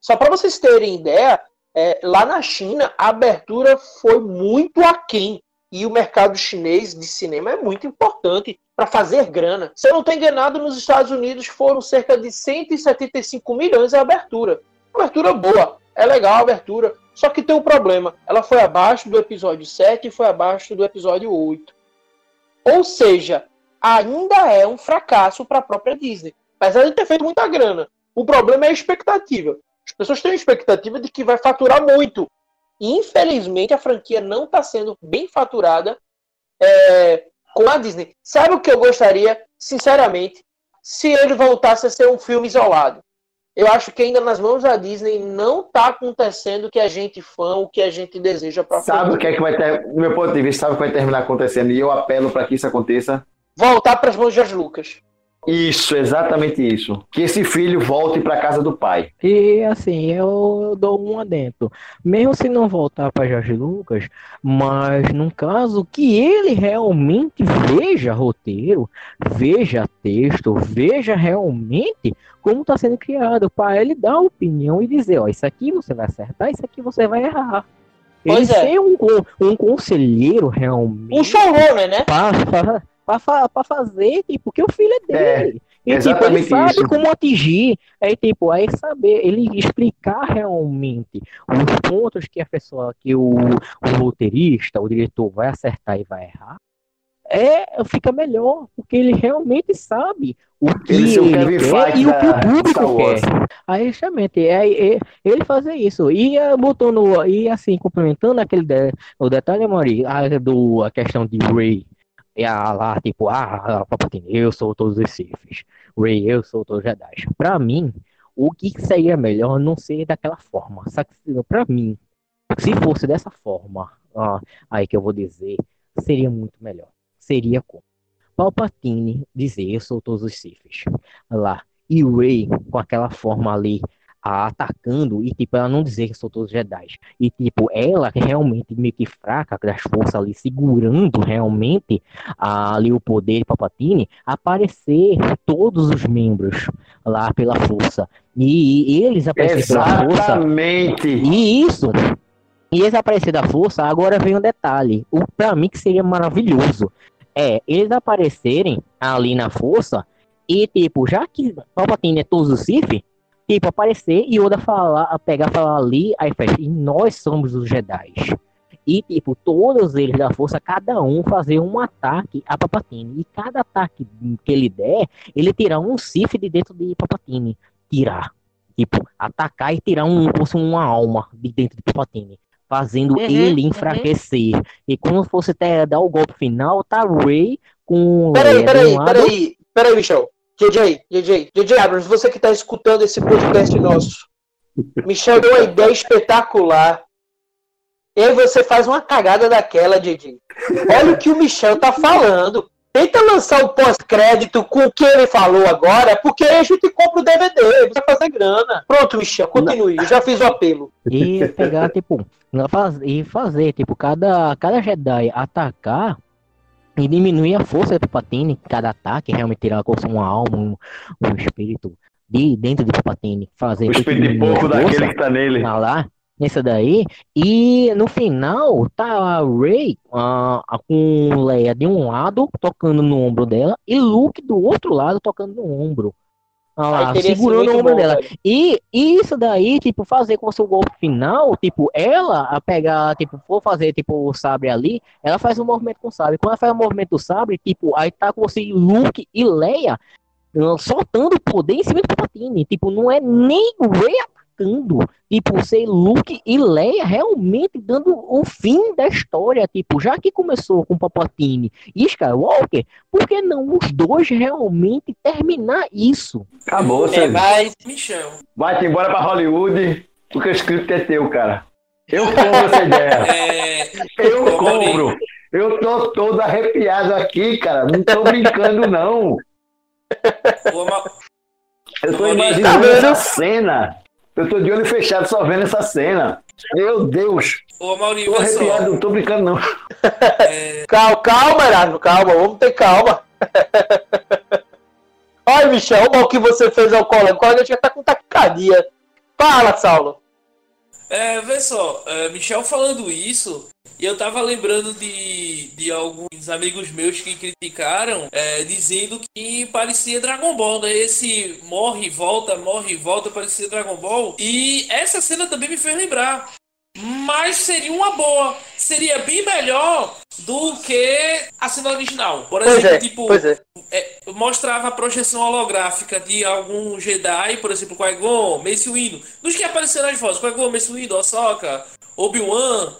Só para vocês terem ideia, é, lá na China, a abertura foi muito aquém. E o mercado chinês de cinema é muito importante para fazer grana. Se eu não estou enganado, nos Estados Unidos foram cerca de 175 milhões a abertura. Abertura boa, é legal a abertura. Só que tem um problema. Ela foi abaixo do episódio 7 e foi abaixo do episódio 8. Ou seja, ainda é um fracasso para a própria Disney. Apesar de ter feito muita grana. O problema é a expectativa. As pessoas têm a expectativa de que vai faturar muito. E, infelizmente, a franquia não está sendo bem faturada é, com a Disney. Sabe o que eu gostaria, sinceramente, se ele voltasse a ser um filme isolado? Eu acho que ainda nas mãos da Disney não está acontecendo o que a gente fã, o que a gente deseja para Sabe o que é que vai ter, no meu ponto de vista, sabe o que vai terminar acontecendo? E eu apelo para que isso aconteça. Voltar para as mãos de Lucas. Isso, exatamente isso. Que esse filho volte para casa do pai. E assim, eu, dou um adentro. Mesmo se não voltar para Jorge Lucas, mas num caso que ele realmente veja roteiro, veja texto, veja realmente como está sendo criado, para ele dar opinião e dizer, ó, isso aqui você vai acertar, isso aqui você vai errar. Ele pois é. ser um, um conselheiro realmente. Um showrunner, né? Para, para fazer, tipo, que o filho é, é dele. É, e tipo, ele sabe isso. como atingir. Aí, tipo, aí saber, ele explicar realmente os pontos que a pessoa, que o, o roteirista, o diretor vai acertar e vai errar. É, fica melhor, porque ele realmente sabe o que ele, ele quer e o que o público quer. Aí, justamente, é, é, ele fazer isso. E botou no. E assim, complementando aquele de, o detalhe, Mari, a, do, a questão de Ray e a, lá, tipo, ah, Palpatine, eu sou todos os Siths. Rey, eu sou todos os Jedi. Pra mim, o que seria melhor não ser daquela forma. Pra mim, se fosse dessa forma, ó, aí que eu vou dizer, seria muito melhor. Seria como Palpatine dizer, eu sou todos os Siths. Lá. E Rey, com aquela forma ali, atacando e, tipo, ela não dizer que são todos Jedi. E, tipo, ela realmente meio que fraca, das forças ali segurando realmente ali o poder de Papatini, aparecer todos os membros lá pela força. E, e eles aparecerem pela força. Exatamente! E isso. E eles aparecer da força, agora vem um detalhe. O, pra mim que seria maravilhoso. É, eles aparecerem ali na força e, tipo, já que Palpatine é todos os Sith, tipo, aparecer e Oda falar, pegar, falar ali, aí faz, e nós somos os Jedi. E, tipo, todos eles da força, cada um fazer um ataque a Papatine. E cada ataque que ele der, ele tirar um Sif de dentro de Papatine. Tirar. Tipo, atacar e tirar um, fosse uma alma de dentro de Papatine. Fazendo uhum, ele uhum. enfraquecer. Uhum. E quando fosse até dar o golpe final, tá Ray com. Peraí, peraí, um peraí, peraí, Michel. JJ, JJ, JJ Abrams, você que está escutando esse podcast nosso, Michel deu uma ideia espetacular. E aí você faz uma cagada daquela, JJ. Olha o que o Michel tá falando. Tenta lançar o pós-crédito com o que ele falou agora, porque a gente compra o DVD, vai fazer grana. Pronto, Michel, continue. Eu já fiz o apelo. E pegar, tipo, e fazer, tipo, cada, cada Jedi atacar e diminuir a força do Palpatine, cada ataque, realmente tirar uma alma, um, um espírito de dentro do Palpatine, fazer... O espírito de pouco daquele que tá nele. Tá lá, nessa daí, e no final tá a Rey uh, com Leia de um lado, tocando no ombro dela, e Luke do outro lado, tocando no ombro. Ah, segurando o ombro dela. E, isso daí, tipo, fazer com o seu golpe final, tipo, ela a pegar, tipo, for fazer, tipo, o sabre ali, ela faz um movimento com o sabre. Quando ela faz o movimento do sabre, tipo, aí tá com você Luke e Leia soltando poder em cima do Palpatine. Tipo, não é nem o Atacando. Tipo, ser Luke e Leia realmente dando o fim da história. Tipo, já que começou com Palpatine e Skywalker, por que não os dois realmente terminar isso? Acabou, é, mas... Michel. Vai-te embora pra Hollywood, porque o script é teu, cara. Eu compro essa ideia. É... Eu compro. Eu tô todo arrepiado aqui, cara. Não tô brincando, não. Eu tô imaginando essa cena. Eu tô de olho fechado só vendo essa cena. Meu Deus. Ô, Maurício, tô arrepiado, não tô brincando, não. É... calma, calma, Erasmo, calma, vamos ter calma. Olha, Michel, olha o que você fez ao colega. O colega já tá com taquicardia. Fala, Saulo. É, vê só, é, Michel falando isso, e eu tava lembrando de, de alguns amigos meus que criticaram, é, dizendo que parecia Dragon Ball, né? Esse morre volta, morre volta, parecia Dragon Ball. E essa cena também me fez lembrar. Mas seria uma boa. Seria bem melhor do que a cena original. Por exemplo, pois é, tipo. Pois é. É, mostrava a projeção holográfica de algum Jedi, por exemplo, Qui-Gon, Mace Windu, dos que apareceram nas fotos, Qui-Gon, Mace Windu, Ahsoka, Obi-Wan,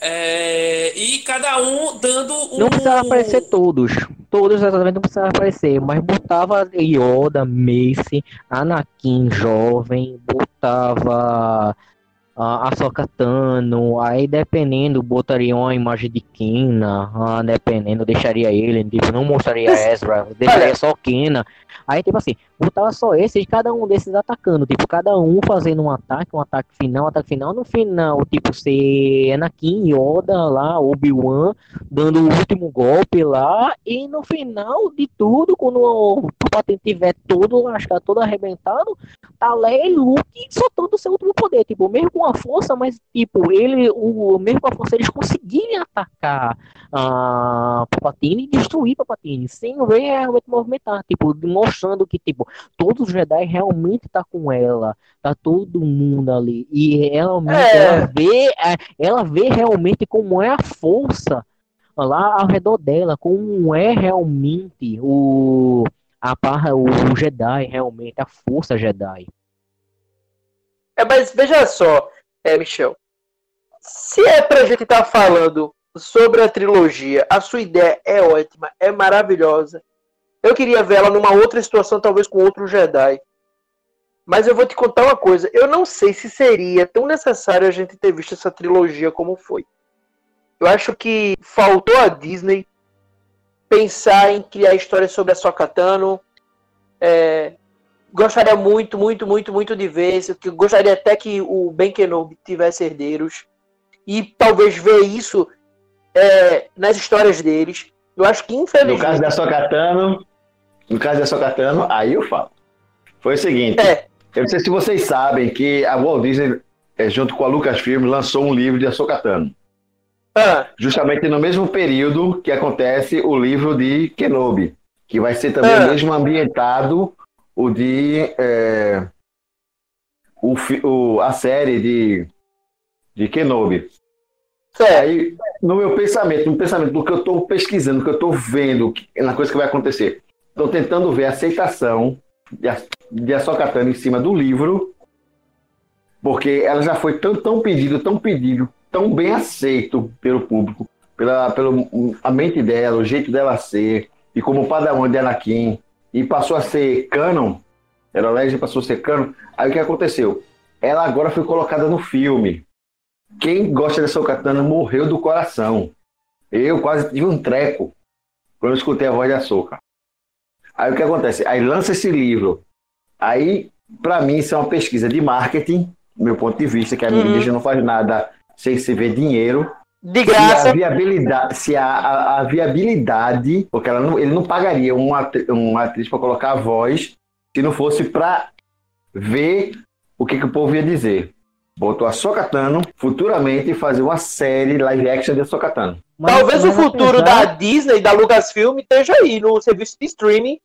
é, e cada um dando um... Não precisava aparecer todos, todos exatamente não precisavam aparecer, mas botava Yoda, Mace, Anakin jovem, botava a Sokatano, aí dependendo, botaria uma imagem de Kina, ah, dependendo, deixaria ele, tipo, não mostraria Ezra, deixaria só Kina. Aí, tipo assim, botava só esses, cada um desses atacando, tipo, cada um fazendo um ataque, um ataque final, um ataque final, no final, tipo, ser Anakin, Yoda lá, Obi-Wan, dando o último golpe lá, e no final de tudo, quando o Palpatine tiver todo lascado, todo arrebentado, tá Leia e Luke soltando o seu último poder, tipo, mesmo com a força, mas, tipo, ele, o, mesmo com a força, eles conseguirem atacar a uh, Palpatine e destruir Palpatine, sem Rey realmente movimentar, tipo, mostrando que, tipo, todos os Jedi realmente tá com ela, tá todo mundo ali, e realmente é. ela vê, é, ela vê realmente como é a força lá ao redor dela, como é realmente o a barra, o, o Jedi realmente, a força Jedi. É, mas veja só, é, Michel. Se é pra gente estar tá falando sobre a trilogia, a sua ideia é ótima, é maravilhosa. Eu queria ver ela numa outra situação, talvez com outro Jedi. Mas eu vou te contar uma coisa. Eu não sei se seria tão necessário a gente ter visto essa trilogia como foi. Eu acho que faltou a Disney pensar em criar histórias sobre a Sokatano. É, gostaria muito, muito, muito, muito de ver. Que gostaria até que o Ben Kenobi tivesse herdeiros e talvez ver isso é, nas histórias deles. Eu acho que infelizmente. No caso da Sokatano, no caso da Sokatano, aí eu falo. Foi o seguinte. É. Eu não sei se vocês sabem que a Walt Disney, é, junto com a Lucasfilm, lançou um livro de Ahsoka Ah. Justamente no mesmo período que acontece o livro de Kenobi, que vai ser também ah. mesmo ambientado o de é, o, o, a série de, de Kenobi. Aí, no meu pensamento, no pensamento do que eu estou pesquisando, do que eu estou vendo, na coisa que vai acontecer, estou tentando ver a aceitação de, de Ahsoka em cima do livro, porque ela já foi tão, tão pedido, tão pedido, tão bem aceito pelo público, pela, pela a mente dela, o jeito dela ser, e como padawan de Anakin, e passou a ser canon, era Legend passou a ser canon. Aí o que aconteceu? Ela agora foi colocada no filme. Quem gosta dessa Katana morreu do coração. Eu quase tive um treco quando eu escutei a voz da Soca. Aí o que acontece? Aí lança esse livro. Aí, para mim, isso é uma pesquisa de marketing, do meu ponto de vista, que a uhum. mídia não faz nada sem se ver dinheiro. De graça. Se a viabilidade, se a, a, a viabilidade porque não, ele não pagaria uma, uma atriz para colocar a voz se não fosse para ver o que, que, o povo ia dizer. Botou a Sokatano futuramente fazer uma série live action de Sokatano. Talvez o futuro da Disney, da Lucasfilm, esteja aí no serviço de streaming,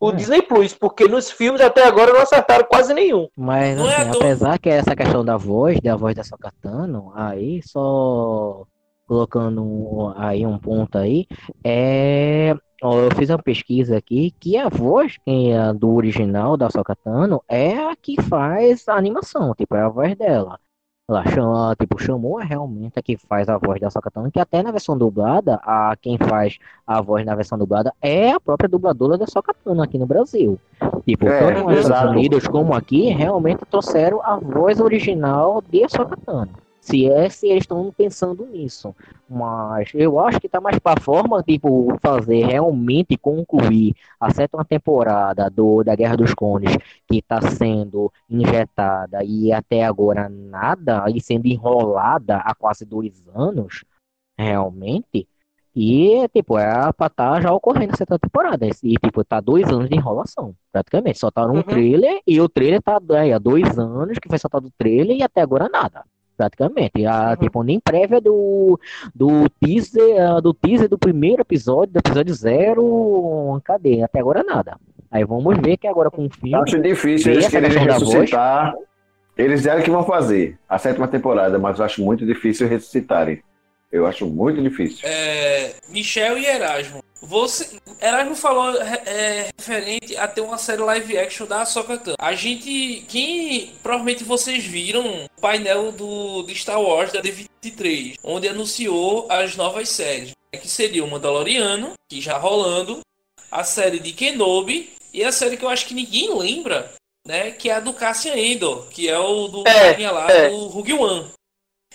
o hum. Disney Plus, porque nos filmes até agora não acertaram quase nenhum. Mas é assim, é apesar que essa questão da voz, da voz da Sokatano, aí só colocando aí um ponto aí, é eu fiz uma pesquisa aqui que a voz é do original da Sokatano é a que faz a animação, tipo, é a voz dela. Ela chama, tipo, chamou realmente a que faz a voz da Sokatano, que até na versão dublada, a quem faz a voz na versão dublada é a própria dubladora da Sokatano aqui no Brasil. Tipo, é, tanto nos Estados Unidos como aqui, realmente trouxeram a voz original de Sokatano se é se eles estão pensando nisso. Mas eu acho que tá mais para forma, tipo, fazer realmente concluir a sétima temporada do, da Guerra dos Cones, que está sendo injetada e até agora nada, e sendo enrolada há quase dois anos, realmente. E, tipo, é pra tá já ocorrendo a sétima temporada. E, tipo, tá dois anos de enrolação, praticamente. Só tá um uhum. trailer e o trailer tá aí, há dois anos que foi soltado o trailer e até agora nada praticamente. A uhum. tipo, nem prévia do, do teaser, do teaser do primeiro episódio, do episódio zero, cadê? Até agora nada. Aí vamos ver que agora com o filme. Acho difícil eles querem ressuscitar. Eles disseram que vão fazer a sétima temporada, mas eu acho muito difícil ressuscitarem. Eu acho muito difícil. É, Michel e Erasmo, Você, Erasmo falou é, referente a ter uma série live action da Ahsoka A gente, quem provavelmente vocês viram o painel do de Star Wars da D23, onde anunciou as novas séries, que seria o Mandaloriano, que já rolando, a série de Kenobi e a série que eu acho que ninguém lembra, né, que é a do Cassian Endor, que é o do é, lá é. do Rogue One.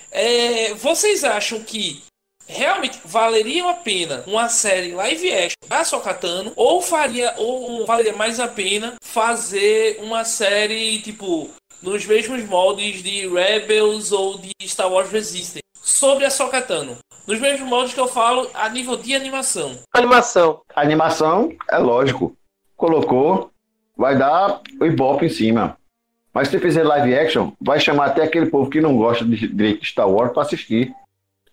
É, vocês acham que realmente valeria a pena uma série live action da Sokatano ou faria ou valeria mais a pena fazer uma série tipo nos mesmos moldes de Rebels ou de Star Wars Resistance sobre a Sokatano. Nos mesmos moldes que eu falo a nível de animação. Animação. Animação é lógico. Colocou vai dar o ibope em cima. Mas se fizer live action vai chamar até aquele povo que não gosta de, de Star Wars para assistir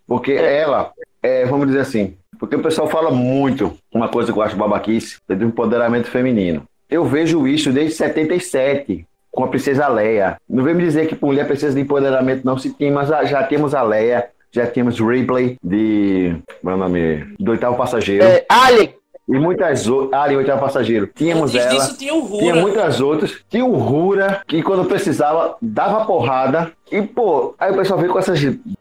porque ela, é, vamos dizer assim, porque o pessoal fala muito, uma coisa que eu acho babaquice, é do empoderamento feminino. Eu vejo isso desde 77, com a princesa Leia. Não vem me dizer que mulher precisa de empoderamento, não. Se tem, mas já temos a Leia, já temos Ripley, de. Meu nome? Do oitavo passageiro. É, Alien! E muitas outras. Ali, oitavo passageiro. Tínhamos Antes ela. Disso, tinha, o Rura. tinha muitas outras. Tinha o Rura, que quando precisava, dava porrada. E, pô, aí o pessoal veio com essas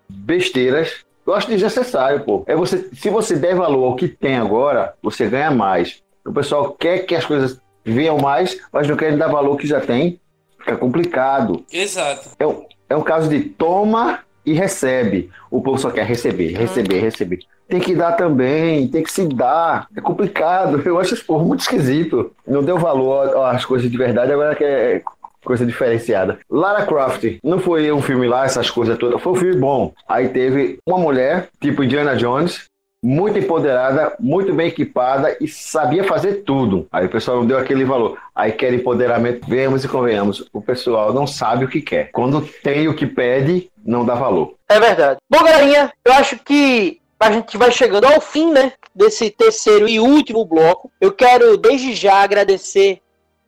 besteiras. Eu acho desnecessário, pô. É você, se você der valor ao que tem agora, você ganha mais. O pessoal quer que as coisas venham mais, mas não quer dar valor ao que já tem. Fica complicado. Exato. É um, é um caso de toma e recebe. O povo só quer receber, receber, receber. Tem que dar também, tem que se dar. É complicado. Eu acho esse povo muito esquisito. Não deu valor às coisas de verdade, agora quer coisa diferenciada. Lara Croft, não foi um filme lá, essas coisas todas, foi um filme bom. Aí teve uma mulher, tipo Indiana Jones, muito empoderada, muito bem equipada e sabia fazer tudo. Aí o pessoal não deu aquele valor. Aí quer empoderamento, venhamos e convenhamos. O pessoal não sabe o que quer. Quando tem o que pede, não dá valor. É verdade. Bom, galerinha, eu acho que a gente vai chegando ao fim, né, desse terceiro e último bloco. Eu quero desde já agradecer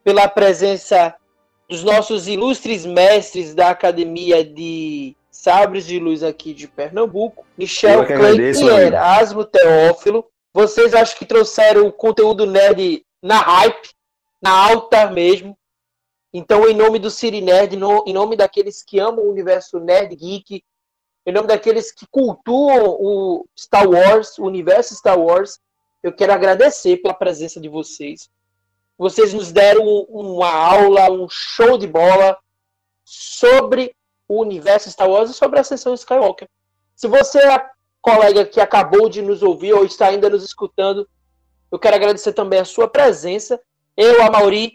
pela presença dos nossos ilustres mestres da Academia de Sabres de Luz aqui de Pernambuco, Michel Clay e Erasmo Teófilo. Vocês acho que trouxeram o conteúdo nerd na hype, na alta mesmo. Então, em nome do Siri Nerd, em nome daqueles que amam o universo nerd geek, em nome daqueles que cultuam o Star Wars, o universo Star Wars, eu quero agradecer pela presença de vocês. Vocês nos deram uma aula, um show de bola sobre o universo Star Wars e sobre a sessão Skywalker. Se você é colega que acabou de nos ouvir ou está ainda nos escutando, eu quero agradecer também a sua presença. Eu, a Mauri,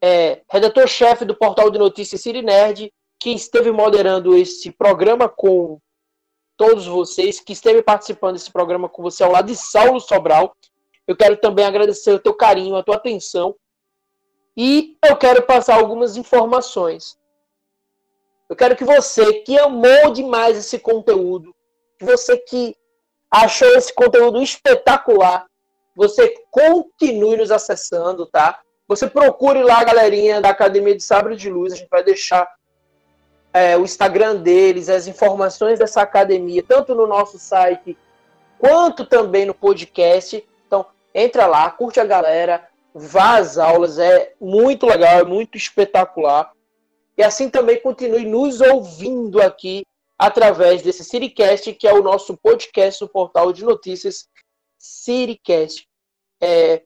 é, redator-chefe do portal de notícias Siri Nerd, que esteve moderando esse programa com todos vocês, que esteve participando desse programa com você ao lado de Saulo Sobral, eu quero também agradecer o teu carinho, a tua atenção. E eu quero passar algumas informações. Eu quero que você que amou demais esse conteúdo, você que achou esse conteúdo espetacular, você continue nos acessando, tá? Você procure lá a galerinha da Academia de Sabre de Luz, a gente vai deixar é, o Instagram deles, as informações dessa academia, tanto no nosso site quanto também no podcast. Entra lá, curte a galera, vá às aulas, é muito legal, é muito espetacular. E assim também continue nos ouvindo aqui através desse Siricast, que é o nosso podcast do portal de notícias Siricast. É,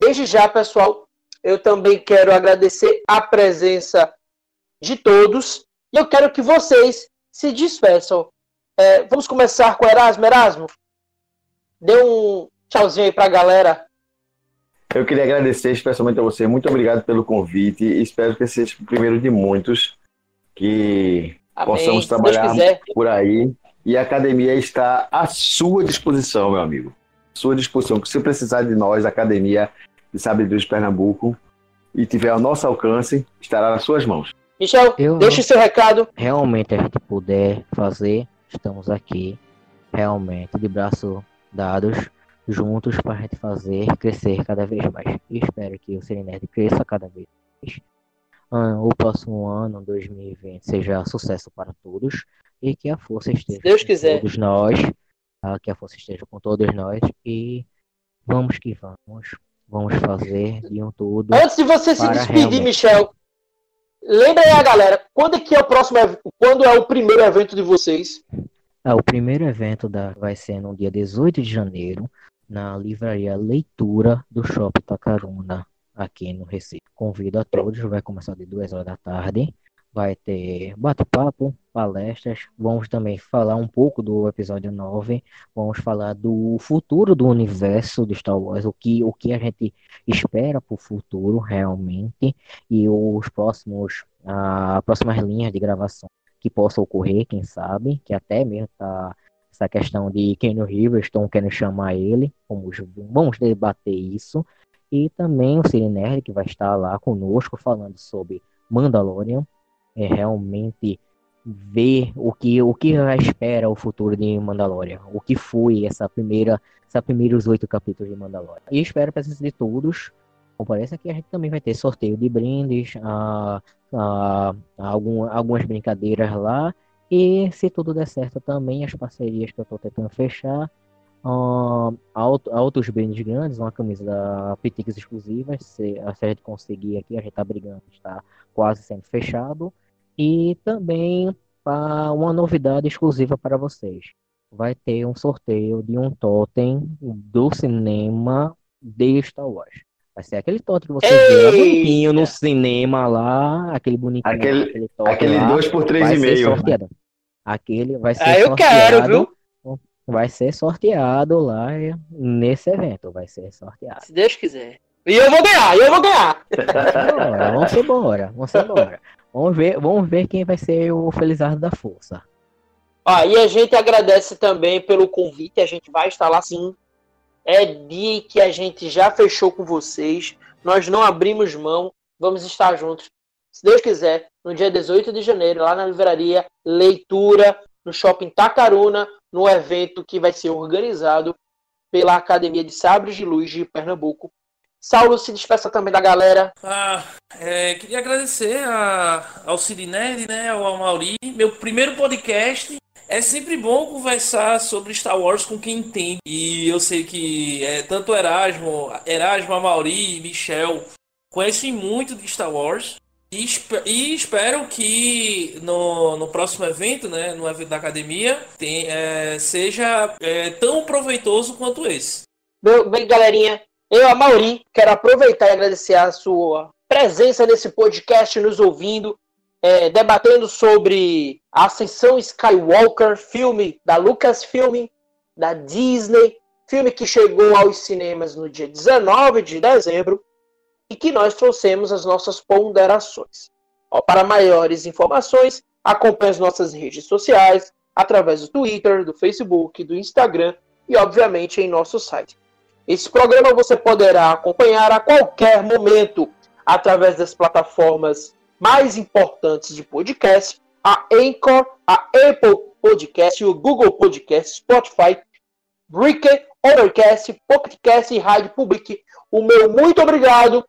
desde já, pessoal, eu também quero agradecer a presença de todos e eu quero que vocês se despeçam. É, vamos começar com Erasmo. Erasmo, dê um, tchauzinho aí pra galera. Eu queria agradecer especialmente a você. Muito obrigado pelo convite. Espero que seja o primeiro de muitos que Amém. possamos trabalhar por aí. E a academia está à sua disposição, meu amigo. À sua disposição. Se precisar de nós, a Academia de Sabedoria de Pernambuco, e tiver ao nosso alcance, estará nas suas mãos. Michel, Eu, deixe seu recado. Realmente a gente puder fazer, estamos aqui, realmente, de braço dados juntos para a gente fazer crescer cada vez mais. E espero que o Nerd cresça cada vez mais. o próximo ano, 2020, seja sucesso para todos e que a força esteja Deus com quiser. todos nós, que a força esteja com todos nós e vamos que vamos. Vamos fazer de um tudo. Antes de você se despedir, realmente... Michel, lembra aí a galera, quando é que é o próximo quando é o primeiro evento de vocês? É, o primeiro evento da, vai ser no dia 18 de janeiro, na livraria Leitura do Shopping Tacaruna, aqui no Recife. Convido a todos, vai começar de 2 horas da tarde. Vai ter bate-papo, palestras, vamos também falar um pouco do episódio 9, vamos falar do futuro do universo de Star Wars, o que, o que a gente espera para o futuro realmente, e os próximos, a próximas linhas de gravação que possam ocorrer, quem sabe, que até mesmo tá essa questão de Kenny Rivers, estão querendo chamar ele, vamos, vamos debater isso, e também o Siri Nerd, que vai estar lá conosco falando sobre Mandalorian, é realmente ver o que o que espera o futuro de Mandalorian, o que foi essa primeira, essa primeiros oito capítulos de Mandalorian. E espero a presença de todos. Parece que a gente também vai ter sorteio de brindes, algum, algumas brincadeiras lá. E se tudo der certo também, as parcerias que eu estou tentando fechar, uh, altos brindes grandes, uma camisa da Pitix exclusiva, se, se a gente conseguir aqui, a gente tá brigando, está quase sendo fechado. E também uma novidade exclusiva para vocês. Vai ter um sorteio de um totem do cinema de Star Wars. Vai ser aquele totem que você vê bonitinho no cinema lá, aquele bonitinho. Aquele, aquele, aquele lá, 2 por 3,5. Aquele vai ser ah, eu quero, viu? Vai ser sorteado lá nesse evento. Vai ser sorteado. Se Deus quiser. E eu vou ganhar, eu vou ganhar. Vamos embora, vamos embora. Vamos ver, vamos ver quem vai ser o Felizardo da Força. Ah, e a gente agradece também pelo convite. A gente vai estar lá sim. É dia que a gente já fechou com vocês. Nós não abrimos mão. Vamos estar juntos. Se Deus quiser, no dia 18 de janeiro, lá na livraria Leitura, no Shopping Tacaruna, no evento que vai ser organizado pela Academia de Sabres de Luz de Pernambuco. Saulo, se despeça também da galera. Ah, é, queria agradecer a, ao Cirinelli, né, ao Mauri. Meu primeiro podcast. É sempre bom conversar sobre Star Wars com quem entende. E eu sei que é, tanto Erasmo, Erasmo, Mauri e Michel conhecem muito de Star Wars. E, e, espero que no, no próximo evento, né, no evento da academia, tem, é, seja é, tão proveitoso quanto esse. Bem, galerinha, eu, a Mauri, quero aproveitar e agradecer a sua presença nesse podcast, nos ouvindo, é, debatendo sobre a Ascensão Skywalker, filme da Lucasfilm, da Disney, filme que chegou aos cinemas no dia 19 de dezembro e que nós trouxemos as nossas ponderações. Ó, para maiores informações, acompanhe as nossas redes sociais, através do Twitter, do Facebook, do Instagram e, obviamente, em nosso site. Esse programa você poderá acompanhar a qualquer momento através das plataformas mais importantes de podcast, a Anchor, a Apple Podcast, o Google Podcast, Spotify, Breaker, Overcast, Pocketcast e Rádio Public. O meu muito obrigado,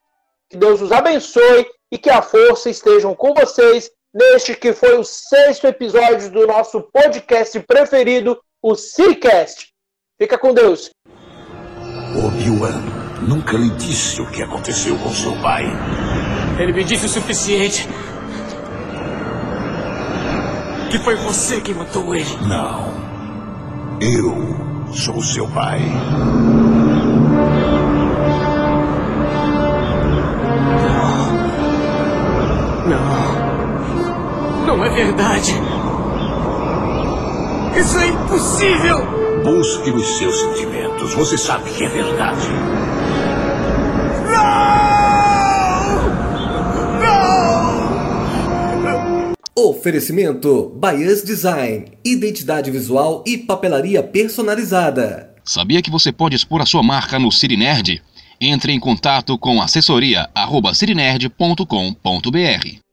que Deus os abençoe e que a força estejam com vocês neste que foi o sexto episódio do nosso podcast preferido, o Seacast. Fica com Deus. Obi-Wan nunca lhe disse o que aconteceu com seu pai. Ele me disse o suficiente. Que foi você que matou ele. Não. Eu sou seu pai. Não. Não é verdade. Isso é impossível! Busque os seus sentimentos. Você sabe que é verdade. Não! Não! Oferecimento Baias Design, identidade visual e papelaria personalizada. Sabia que você pode expor a sua marca no Cirinerd? Entre em contato com assessoria@cirinerd.com.br.